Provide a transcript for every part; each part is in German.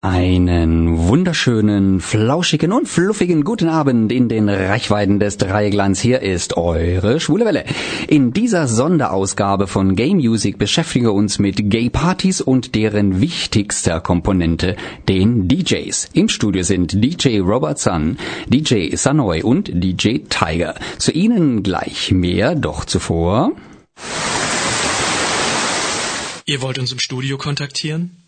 Einen wunderschönen, flauschigen und fluffigen guten Abend in den Reichweiten des Dreiglanz. Hier ist eure Schwule Welle. In dieser Sonderausgabe von Gay Music beschäftigen wir uns mit Gay Partys und deren wichtigster Komponente, den DJs. Im Studio sind DJ Robert Sun, DJ Sanoy und DJ Tiger. Zu ihnen gleich mehr, doch zuvor. Ihr wollt uns im Studio kontaktieren?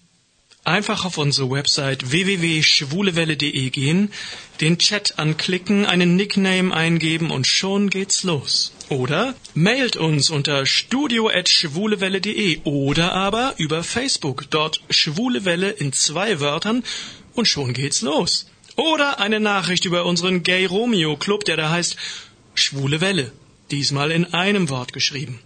Einfach auf unsere Website www.schwulewelle.de gehen, den Chat anklicken, einen Nickname eingeben und schon geht's los. Oder mailt uns unter studio.schwulewelle.de oder aber über Facebook, dort Schwulewelle in zwei Wörtern und schon geht's los. Oder eine Nachricht über unseren Gay Romeo Club, der da heißt Schwule Welle. Diesmal in einem Wort geschrieben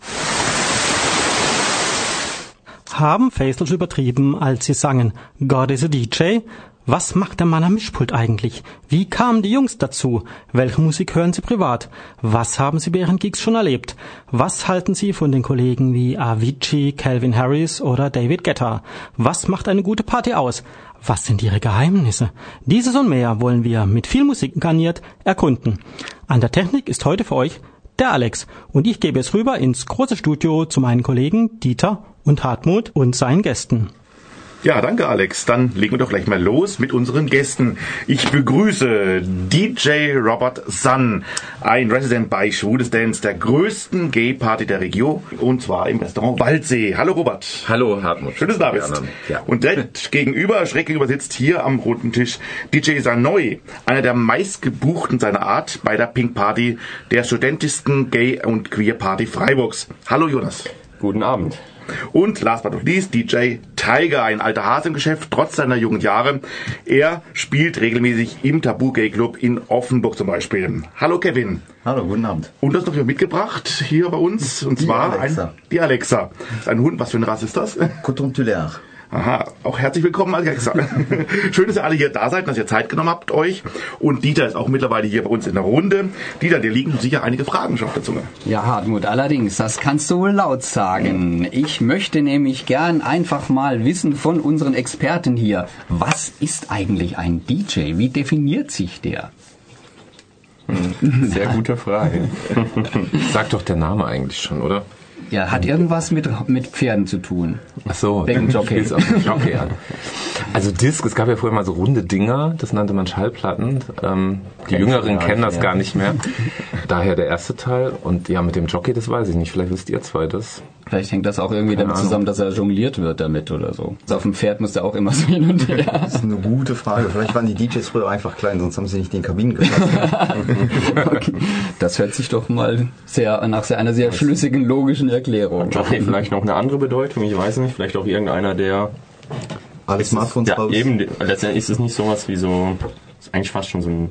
haben Faisals übertrieben, als sie sangen God is a DJ? Was macht der Mann am Mischpult eigentlich? Wie kamen die Jungs dazu? Welche Musik hören sie privat? Was haben sie während Gigs schon erlebt? Was halten sie von den Kollegen wie Avicii, Calvin Harris oder David Guetta? Was macht eine gute Party aus? Was sind ihre Geheimnisse? Dieses und mehr wollen wir mit viel Musik garniert erkunden. An der Technik ist heute für euch der Alex und ich gebe es rüber ins große Studio zu meinen Kollegen Dieter und Hartmut und seinen Gästen. Ja, danke Alex. Dann legen wir doch gleich mal los mit unseren Gästen. Ich begrüße DJ Robert Sun, ein Resident bei Schwules Dance, der größten Gay-Party der Region, und zwar im Restaurant Waldsee. Hallo Robert. Hallo Hartmut. Schön, dass du da bist. Ja. Und direkt gegenüber, schräg gegenüber sitzt hier am roten Tisch DJ Sanoy, einer der meistgebuchten seiner Art bei der Pink Party, der studentischsten Gay- und Queer-Party Freiburgs. Hallo Jonas. Guten Abend. Und last but not least DJ Tiger, ein alter Hase im Geschäft, trotz seiner jungen Jahre. Er spielt regelmäßig im Tabu Gay Club in Offenburg zum Beispiel. Hallo Kevin. Hallo, guten Abend. Und du hast noch mitgebracht hier bei uns, und die zwar Alexa. Ein, die Alexa. Ein Hund, was für eine Rasse ist das? Coton Tulaire. Aha, auch herzlich willkommen, Alexa. Schön, dass ihr alle hier da seid, dass ihr Zeit genommen habt euch. Und Dieter ist auch mittlerweile hier bei uns in der Runde. Dieter, dir liegen sicher einige Fragen schon auf der Zunge. Ja, Hartmut, allerdings, das kannst du wohl laut sagen. Ich möchte nämlich gern einfach mal wissen von unseren Experten hier, was ist eigentlich ein DJ? Wie definiert sich der? Sehr gute Frage. Sagt doch der Name eigentlich schon, oder? Ja, hat irgendwas mit, mit Pferden zu tun. Ach so. Wegen Jockey. Jockey an. Also Disc, es gab ja vorher mal so runde Dinger, das nannte man Schallplatten. Ähm, die Jüngeren kennen das gar nicht mehr. Daher der erste Teil. Und ja, mit dem Jockey, das weiß ich nicht. Vielleicht wisst ihr zwei das. Vielleicht hängt das auch irgendwie damit Ahnung. zusammen, dass er jongliert wird damit oder so. Also auf dem Pferd muss er auch immer so hin und her. Das ist eine gute Frage. Vielleicht waren die DJs früher einfach klein, sonst haben sie nicht den Kabinen gepasst. Okay. Das hört sich doch mal sehr nach sehr, einer sehr schlüssigen, logischen Erklärung. Jockey vielleicht noch eine andere Bedeutung, ich weiß nicht, vielleicht auch irgendeiner, der Alle Smartphones ja raus. eben letztendlich ist es nicht sowas wie so ist eigentlich fast schon so ein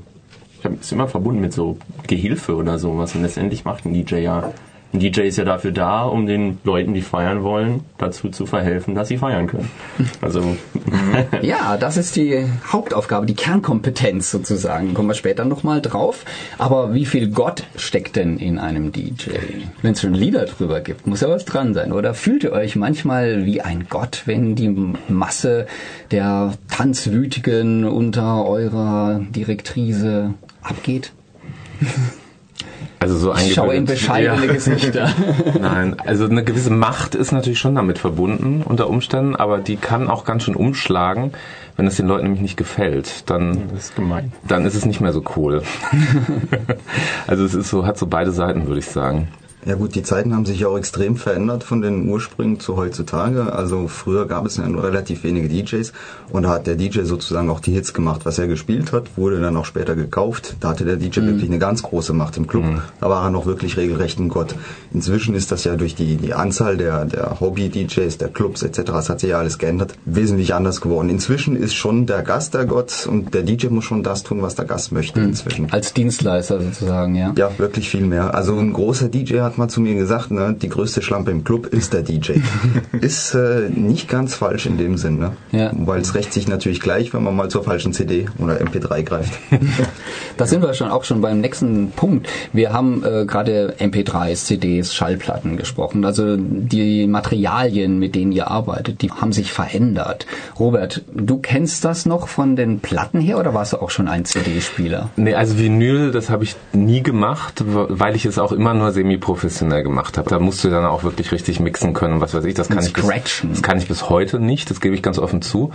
ich habe es immer verbunden mit so Gehilfe oder sowas und letztendlich macht ein DJ ja ein DJ ist ja dafür da, um den Leuten, die feiern wollen, dazu zu verhelfen, dass sie feiern können. Also Ja, das ist die Hauptaufgabe, die Kernkompetenz sozusagen. Kommen wir später nochmal drauf. Aber wie viel Gott steckt denn in einem DJ? Wenn es schon Lieder drüber gibt, muss ja was dran sein, oder? Fühlt ihr euch manchmal wie ein Gott, wenn die Masse der Tanzwütigen unter eurer Direktrice abgeht? Also so Ich schaue in bescheidene Ja. Gesichter. Nein, also eine gewisse Macht ist natürlich schon damit verbunden unter Umständen, aber die kann auch ganz schön umschlagen, wenn es den Leuten nämlich nicht gefällt. Dann, das ist gemein. dann ist es nicht mehr so cool. also es ist so, hat so beide Seiten, würde ich sagen. Ja gut, die Zeiten haben sich ja auch extrem verändert von den Ursprüngen zu heutzutage. Also früher gab es ja nur relativ wenige DJs und da hat der DJ sozusagen auch die Hits gemacht, was er gespielt hat, wurde dann auch später gekauft. Da hatte der DJ wirklich eine ganz große Macht im Club. Da war er noch wirklich regelrecht ein Gott. Inzwischen ist das ja durch die, die Anzahl der, der Hobby-DJs, der Clubs etc., es hat sich ja alles geändert, wesentlich anders geworden. Inzwischen ist schon der Gast der Gott und der DJ muss schon das tun, was der Gast möchte inzwischen. Als Dienstleister sozusagen, ja. Ja, wirklich viel mehr. Also ein großer DJ hat hat mal zu mir gesagt, ne, die größte Schlampe im Club ist der DJ. ist äh, nicht ganz falsch in dem Sinn, ne? Ja. Weil es rächt sich natürlich gleich, wenn man mal zur falschen CD oder MP3 greift. Da sind wir schon auch schon beim nächsten Punkt. Wir haben äh, gerade MP3s, CDs, Schallplatten gesprochen. Also die Materialien, mit denen ihr arbeitet, die haben sich verändert. Robert, du kennst das noch von den Platten her oder warst du auch schon ein CD-Spieler? Nee, also Vinyl, das habe ich nie gemacht, weil ich es auch immer nur semi-professionell gemacht habe. Da musst du dann auch wirklich richtig mixen können und was weiß ich. Das kann ich, bis, das kann ich bis heute nicht, das gebe ich ganz offen zu.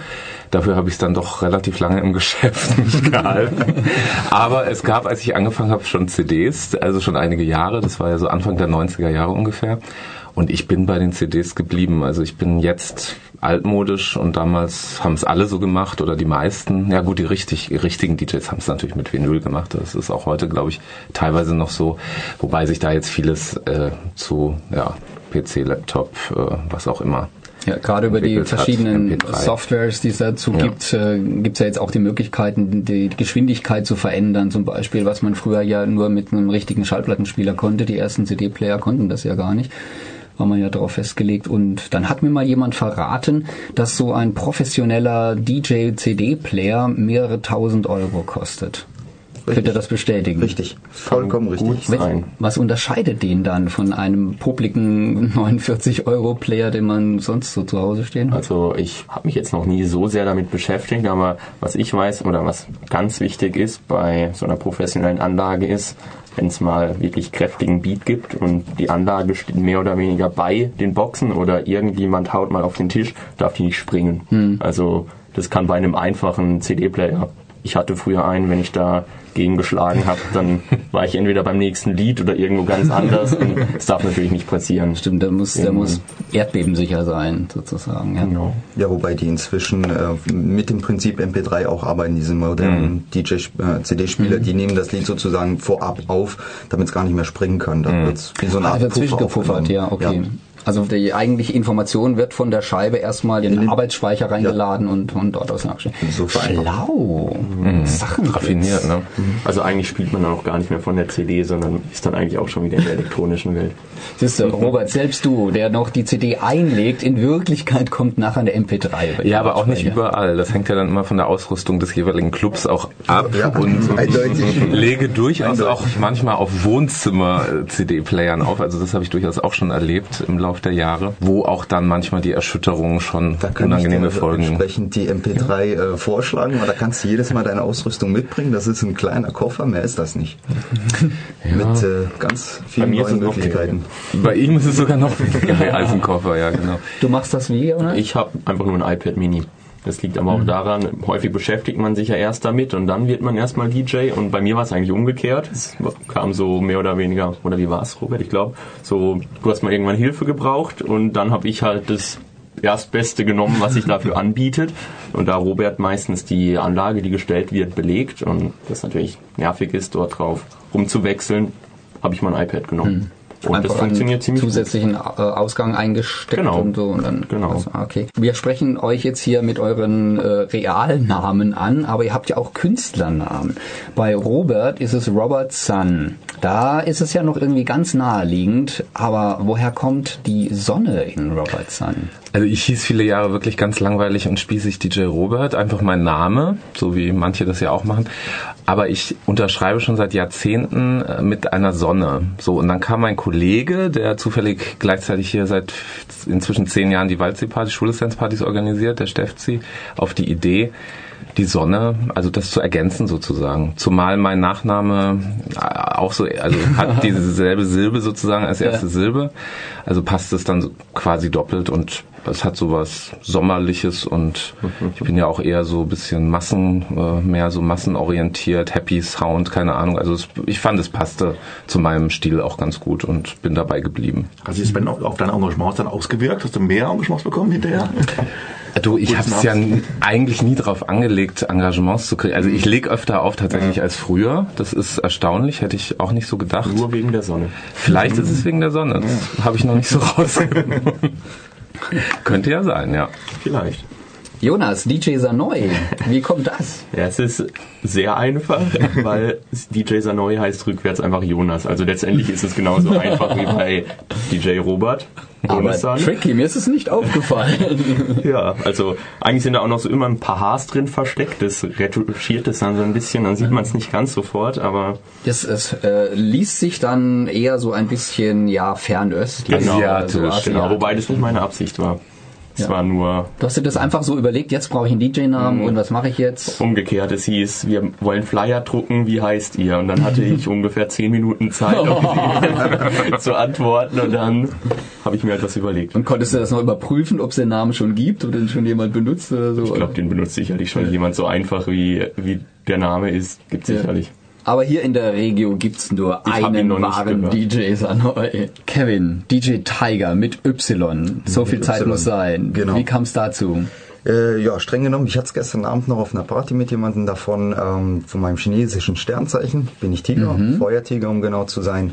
Dafür habe ich es dann doch relativ lange im Geschäft nicht gehalten. Aber es gab, als ich angefangen habe, schon CDs, also schon einige Jahre, das war ja so Anfang der 90er Jahre ungefähr. Und ich bin bei den CDs geblieben. Also ich bin jetzt altmodisch und damals haben es alle so gemacht oder die meisten. Ja gut, die richtig, richtigen DJs haben es natürlich mit Vinyl gemacht. Das ist auch heute, glaube ich, teilweise noch so. Wobei sich da jetzt vieles äh, zu ja, PC, Laptop, äh, was auch immer Ja, gerade über die hat, verschiedenen MP3. Softwares, die es dazu Ja. gibt, äh, gibt es ja jetzt auch die Möglichkeiten, die Geschwindigkeit zu verändern, zum Beispiel, was man früher ja nur mit einem richtigen Schallplattenspieler konnte. Die ersten CD-Player konnten das ja gar nicht. War man ja darauf festgelegt. Und dann hat mir mal jemand verraten, dass so ein professioneller DJ-CD-Player mehrere tausend Euro kostet. Könnt ihr das bestätigen? Richtig, vollkommen richtig. Gut sein. Was unterscheidet den dann von einem publiken 49-Euro-Player, den man sonst so zu Hause stehen hat? Also ich habe mich jetzt noch nie so sehr damit beschäftigt, aber was ich weiß oder was ganz wichtig ist bei so einer professionellen Anlage ist, wenn es mal wirklich kräftigen Beat gibt und die Anlage steht mehr oder weniger bei den Boxen oder irgendjemand haut mal auf den Tisch, darf die nicht springen. Also das kann bei einem einfachen CD-Player. Ich hatte früher einen, wenn ich da gegen geschlagen habe, dann war ich entweder beim nächsten Lied oder irgendwo ganz anders. Und das darf natürlich nicht passieren. Stimmt, der muss, der Ja. muss erdbebensicher sein, sozusagen. Ja. Genau. Ja, wobei die inzwischen äh, mit dem Prinzip MP3 auch arbeiten, diese modernen DJ-CD-Spieler, die nehmen das Lied sozusagen vorab auf, damit es gar nicht mehr springen kann. Dann wird's wie so eine Ah, Art wird Puffer ja, okay. Also die eigentliche Information wird von der Scheibe erstmal in den Arbeitsspeicher reingeladen und von dort aus nachgestellt. So. Schlau. Sachen raffiniert, ne? Also eigentlich spielt man dann auch gar nicht mehr von der CD, sondern ist dann eigentlich auch schon wieder in der elektronischen Welt. Siehst du, Robert, selbst du, der noch die CD einlegt, in Wirklichkeit kommt nachher eine MP3. über die Ja, aber auch nicht überall. Das hängt ja dann immer von der Ausrüstung des jeweiligen Clubs auch ab. Ja, und eindeutig. lege durchaus Eindeutig. auch manchmal auf Wohnzimmer-CD-Playern auf. Also das habe ich durchaus auch schon erlebt im Laufe der Jahre, wo auch dann manchmal die Erschütterungen schon Da kann unangenehme ich dir Folgen. entsprechend die MP3 äh, vorschlagen, aber da kannst du jedes Mal deine Ausrüstung mitbringen. Das ist ein kleiner Koffer, mehr ist das nicht. Mit äh, ganz vielen neuen Möglichkeiten. Bei ihm ist es sogar noch weniger als ein Koffer, ja genau. Du machst das wie, oder? Ich habe einfach nur ein iPad Mini. Das liegt aber auch daran, häufig beschäftigt man sich ja erst damit und dann wird man erstmal DJ und bei mir war es eigentlich umgekehrt. Es kam so mehr oder weniger, oder wie war es, Robert? Ich glaube, so, du hast mal irgendwann Hilfe gebraucht und dann habe ich halt das Erstbeste genommen, was sich dafür anbietet. Und da Robert meistens die Anlage, die gestellt wird, belegt und das natürlich nervig ist, dort drauf rumzuwechseln, habe ich mein iPad genommen. Und das Einfach funktioniert einen ziemlich gut. zusätzlichen äh, Ausgang eingesteckt Genau. und so und dann Genau. also, okay. Wir sprechen euch jetzt hier mit euren äh, Realnamen an, aber ihr habt ja auch Künstlernamen. Bei Robert ist es Robert Sun. Da ist es ja noch irgendwie ganz naheliegend, aber woher kommt die Sonne in Robert Sun? Also ich hieß viele Jahre wirklich ganz langweilig und spießig DJ Robert, einfach mein Name, so wie manche das ja auch machen. Aber ich unterschreibe schon seit Jahrzehnten äh, mit einer Sonne. So, und dann kam mein Kollege, der zufällig gleichzeitig hier seit inzwischen zehn Jahren die Waldsee-Partys, Schuleszenz-Partys organisiert, der Steffzi, auf die Idee, die Sonne, also das zu ergänzen sozusagen. Zumal mein Nachname äh, auch so, also hat dieselbe Silbe sozusagen als erste Ja. Silbe. Also passt es dann quasi doppelt und es hat sowas Sommerliches und ich bin ja auch eher so ein bisschen Massen, äh, mehr so massenorientiert, Happy Sound, keine Ahnung. Also es, ich fand, es passte zu meinem Stil auch ganz gut und bin dabei geblieben. Also ist Ben auf, auf deine Engagements dann ausgewirkt? Hast du mehr Engagements bekommen hinterher? Du, ich habe es ja eigentlich nie darauf angelegt, Engagements zu kriegen. Also ich lege öfter auf tatsächlich als früher. Das ist erstaunlich, hätte ich auch nicht so gedacht. Nur wegen der Sonne. Vielleicht ist es wegen der Sonne. Das habe ich noch nicht so rausgefunden. Könnte ja sein, ja. Vielleicht. Jonas, DJ Sanoy, wie kommt das? Ja, es ist sehr einfach, weil DJ Sanoy heißt rückwärts einfach Jonas. Also letztendlich ist es genauso einfach wie bei DJ Robert. Aber Sahne. tricky, mir ist es nicht aufgefallen. Ja, also eigentlich sind da auch noch so immer ein paar Haars drin versteckt. Das retuschiert es dann so ein bisschen, dann sieht man es nicht ganz sofort, aber Das, es äh, liest sich dann eher so ein bisschen, ja, fernöstlich. genau, Asiatisch, so genau, asiatisch. wobei das nicht meine Absicht war. Es Ja. war nur Du hast dir das einfach so überlegt, jetzt brauche ich einen DJ-Namen und was mache ich jetzt? umgekehrt. Es hieß, wir wollen Flyer drucken, wie heißt ihr? Und dann hatte ich ungefähr zehn Minuten Zeit, die zu antworten und dann habe ich mir etwas überlegt. Und konntest du das noch überprüfen, ob es den Namen schon gibt oder den schon jemand benutzt oder so? Ich glaube, den benutzt sicherlich schon jemand so einfach, wie, wie der Name ist. Gibt sicherlich. Aber hier in der Regio gibt's nur Ich einen wahren. DJ Sanoy. Kevin, DJ Tiger mit Y. So viel Zeit Y. muss sein. Genau. Wie kam's dazu? Äh, ja, streng genommen, ich hatte es gestern Abend noch auf einer Party mit jemandem davon, ähm, von meinem chinesischen Sternzeichen, bin ich Tiger, Feuertiger, um genau zu sein.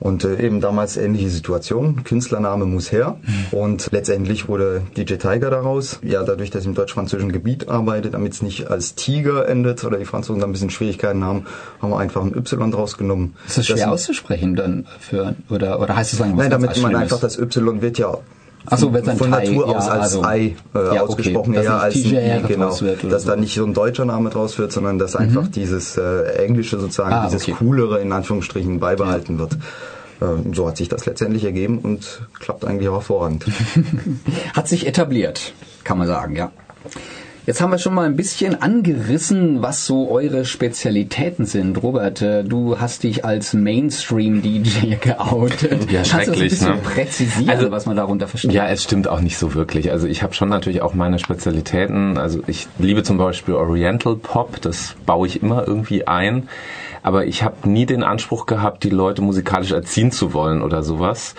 Und äh, eben damals ähnliche Situation, Künstlername muss her. Und letztendlich wurde DJ Tiger daraus. Ja, dadurch, dass ich im deutsch-französischen Gebiet arbeite, damit es nicht als Tiger endet oder die Franzosen da ein bisschen Schwierigkeiten haben, haben wir einfach ein Y draus genommen. Ist das schwer auszusprechen dann für oder oder heißt es sagen was Nein, damit man einfach das Y wird ja Ach so, wird von Thai, Natur ja, aus als also- Ei äh, Ja, okay. ausgesprochen, Dass eher als ein Tiger I, genau. dass. Mhm. da nicht so ein deutscher Name draus wird, sondern dass einfach dieses äh, Englische sozusagen, Ah, dieses okay. Coolere in Anführungsstrichen beibehalten wird. Äh, so hat sich das letztendlich ergeben und klappt eigentlich auch hervorragend. Hat sich etabliert, kann man sagen, ja. Jetzt haben wir schon mal ein bisschen angerissen, was so eure Spezialitäten sind. Robert, äh, du hast dich als Mainstream-DJ geoutet. Ja, Kannst du das ein schrecklich, bisschen ne? präzisieren, Also- was man darunter versteht? Ja, es stimmt auch nicht so wirklich. Also ich habe schon natürlich auch meine Spezialitäten. Also ich liebe zum Beispiel Oriental Pop, das baue ich immer irgendwie ein. Aber ich habe nie den Anspruch gehabt, die Leute musikalisch erziehen zu wollen oder sowas.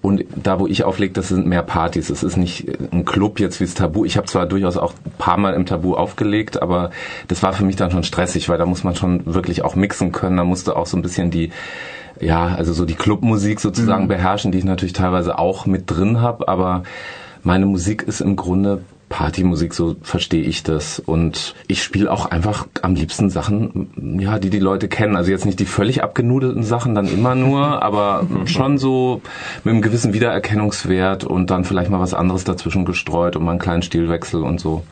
Und da, wo ich auflege, das sind mehr Partys. Es ist nicht ein Club jetzt wie das Tabu. Ich habe zwar durchaus auch ein paar Mal im Tabu aufgelegt, aber das war für mich dann schon stressig, weil da muss man schon wirklich auch mixen können. Da musste auch so ein bisschen die ja, also so die Clubmusik sozusagen beherrschen, die ich natürlich teilweise auch mit drin habe, aber meine Musik ist im Grunde Partymusik, so verstehe ich das. Und ich spiele auch einfach am liebsten Sachen, ja, die die Leute kennen. Also jetzt nicht die völlig abgenudelten Sachen dann immer nur, aber schon so mit einem gewissen Wiedererkennungswert und dann vielleicht mal was anderes dazwischen gestreut und mal einen kleinen Stilwechsel und so.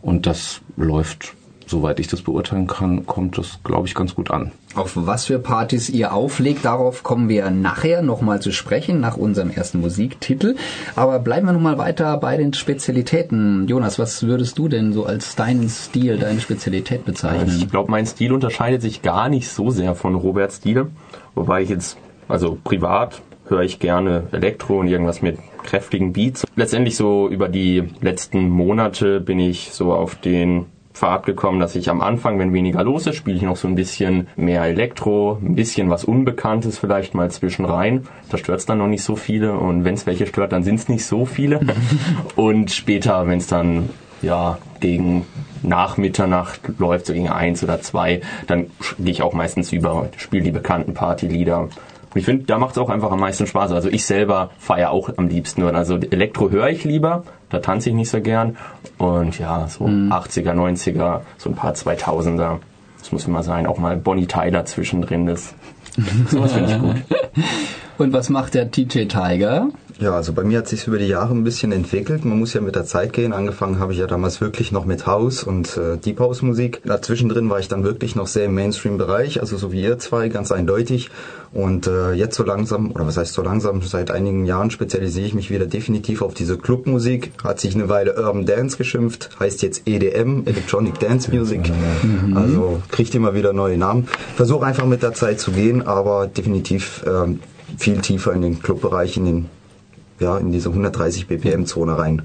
Und das läuft, soweit ich das beurteilen kann, kommt das, glaube ich, ganz gut an. Auf was für Partys ihr auflegt, darauf kommen wir nachher nochmal zu sprechen, nach unserem ersten Musiktitel. Aber bleiben wir nochmal weiter bei den Spezialitäten. Jonas, was würdest du denn so als deinen Stil, deine Spezialität bezeichnen? Ich glaube, mein Stil unterscheidet sich gar nicht so sehr von Roberts Stil. Wobei ich jetzt, also privat höre ich gerne Elektro und irgendwas mit kräftigen Beats. Letztendlich so über die letzten Monate bin ich so auf den Pfad gekommen, dass ich am Anfang, wenn weniger los ist, spiele ich noch so ein bisschen mehr Elektro, ein bisschen was Unbekanntes vielleicht mal zwischen rein. Da stört es dann noch nicht so viele und wenn es welche stört, dann sind es nicht so viele. und später, wenn es dann ja gegen nach Mitternacht läuft, so gegen eins oder zwei, dann gehe ich auch meistens über, spiele die bekannten Partylieder. Und ich finde, da macht es auch einfach am meisten Spaß. Also ich selber feiere auch am liebsten. Also Elektro höre ich lieber, da tanze ich nicht so gern. Und ja, so 80er, 90er, so ein paar 2000er, das muss immer sein. Auch mal Bonnie Tyler zwischendrin, das sowas finde ich gut. Und was macht der TJ Tiger? Ja, also bei mir hat sich über die Jahre ein bisschen entwickelt. Man muss ja mit der Zeit gehen. Angefangen habe ich ja damals wirklich noch mit House und äh, Deep House Musik. Dazwischendrin war ich dann wirklich noch sehr im Mainstream-Bereich, also so wie ihr zwei, ganz eindeutig. Und äh, jetzt so langsam, oder was heißt so langsam, seit einigen Jahren spezialisiere ich mich wieder definitiv auf diese Clubmusik. Hat sich eine Weile Urban Dance geschimpft, heißt jetzt EDM, Electronic Dance Music. Also kriegt immer wieder neue Namen. Versuche einfach mit der Zeit zu gehen, aber definitiv ähm, viel tiefer in den Clubbereich, in den ja, in diese 130 BPM Zone rein.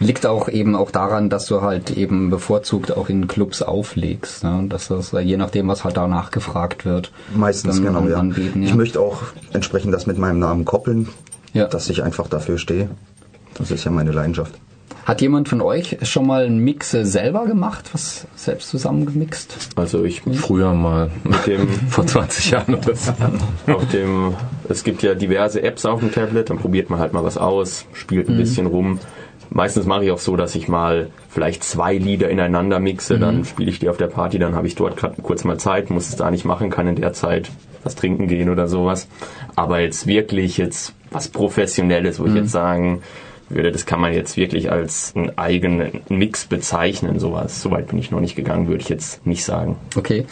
Liegt auch eben auch daran, dass du halt eben bevorzugt auch in Clubs auflegst, ne? dass das je nachdem, was halt danach gefragt wird. Meistens dann genau, ja. anbieten, ja. Ich möchte auch entsprechend das mit meinem Namen koppeln, Ja. dass ich einfach dafür stehe. Das ist ja meine Leidenschaft. Hat jemand von euch schon mal einen Mix selber gemacht, was selbst zusammengemixt? Also ich Früher mal, mit dem vor 20 Jahren oder so. auf dem, es gibt ja diverse Apps auf dem Tablet, dann probiert man halt mal was aus, spielt ein bisschen rum. meistens mache ich auch so, dass ich mal vielleicht zwei Lieder ineinander mixe, dann spiele ich die auf der Party, dann habe ich dort grad kurz mal Zeit, muss es da nicht machen, kann in der Zeit was trinken gehen oder sowas. Aber jetzt wirklich jetzt was Professionelles, wo ich jetzt sagen würde, das kann man jetzt wirklich als einen eigenen Mix bezeichnen, sowas. Soweit bin ich noch nicht gegangen, würde ich jetzt nicht sagen. Okay.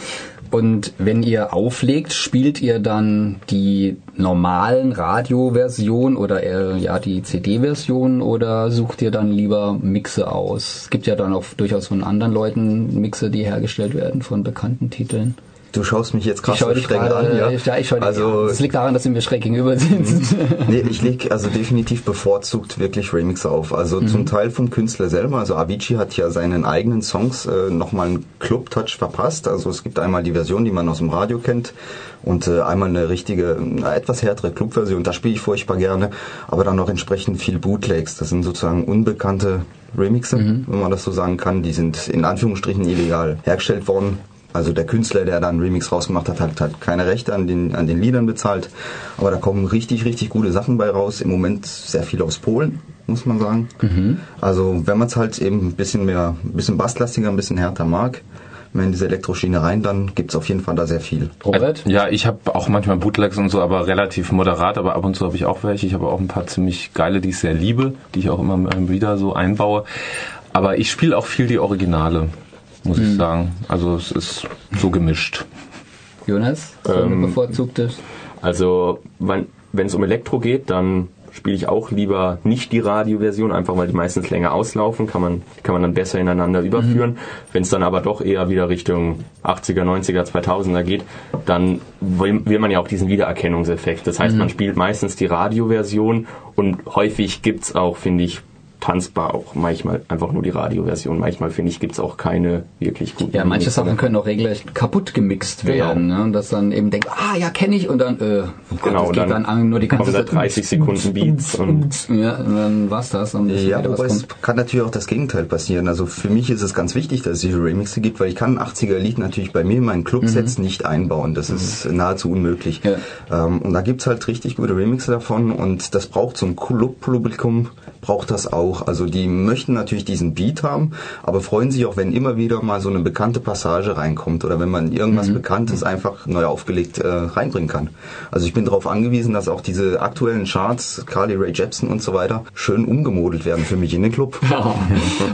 Und wenn ihr auflegt, spielt ihr dann die normalen Radioversion oder eher, ja die CD-Version oder sucht ihr dann lieber Mixe aus? Es gibt ja dann auch durchaus von anderen Leuten Mixe, die hergestellt werden von bekannten Titeln. Du schaust mich jetzt krass dich streng gerade an, ja. ja, ich also, an. Das liegt daran, dass wir schräg gegenüber sitzen. nee, ich leg also definitiv bevorzugt wirklich Remix auf. Also zum Teil vom Künstler selber. Also Avicii hat ja seinen eigenen Songs äh, nochmal einen Club-Touch verpasst. Also es gibt einmal die Version, die man aus dem Radio kennt und äh, einmal eine richtige, eine etwas härtere Club-Version. Da spiele ich furchtbar gerne. Aber dann noch entsprechend viel Bootlegs. Das sind sozusagen unbekannte Remixe, wenn man das so sagen kann. Die sind in Anführungsstrichen illegal hergestellt worden. Also der Künstler, der da einen Remix rausgemacht hat, hat, hat keine Rechte an den, an den Liedern bezahlt. Aber da kommen richtig, richtig gute Sachen bei raus. Im Moment sehr viel aus Polen, muss man sagen. Also wenn man es halt eben ein bisschen mehr, ein bisschen basslastiger, ein bisschen härter mag, mehr in diese Elektroschiene rein, dann gibt's auf jeden Fall da sehr viel. Robert? Ja, ich habe auch manchmal Bootlegs und so, aber relativ moderat, aber ab und zu habe ich auch welche. Ich habe auch ein paar ziemlich geile, die ich sehr liebe, die ich auch immer wieder so einbaue. Aber ich spiele auch viel die Originale, muss ich sagen. Also es ist so gemischt. Jonas? So eine Ähm, bevorzugte? Also, wenn es um Elektro geht, dann spiele ich auch lieber nicht die Radioversion, einfach weil die meistens länger auslaufen, kann man, die kann man dann besser ineinander überführen. Wenn es dann aber doch eher wieder Richtung 80er, 90er, 2000er geht, dann will, will man ja auch diesen Wiedererkennungseffekt. Das heißt, man spielt meistens die Radioversion und häufig gibt's auch, finde ich, tanzbar auch manchmal einfach nur die Radioversion. Manchmal finde ich gibt's auch keine wirklich guten. Ja, manche. Sachen können auch regelrecht kaputt gemixt werden. Ne? Und dass dann eben denkt, ah ja, kenne ich und dann, äh, oh Gott, Genau, das geht dann dann, an, nur die ganze Zeit. 30 Sekunden Beats und Ja, und dann war's das. Und es Ja, wieder was wobei es kann natürlich auch das Gegenteil passieren. Also für mich ist es ganz wichtig, dass es diese Remixe gibt, weil ich kann ein 80er-Lied natürlich bei mir in meinen Clubsets nicht einbauen. Das ist nahezu unmöglich. Ja. Ähm, und da gibt's halt richtig gute Remixe davon und das braucht so ein Club-Publikum, braucht das auch. Also die möchten natürlich diesen Beat haben, aber freuen sich auch, wenn immer wieder mal so eine bekannte Passage reinkommt oder wenn man irgendwas Bekanntes einfach neu aufgelegt äh, reinbringen kann. Also ich bin darauf angewiesen, dass auch diese aktuellen Charts, Carly Ray Jepsen und so weiter, schön umgemodelt werden für mich in den Club.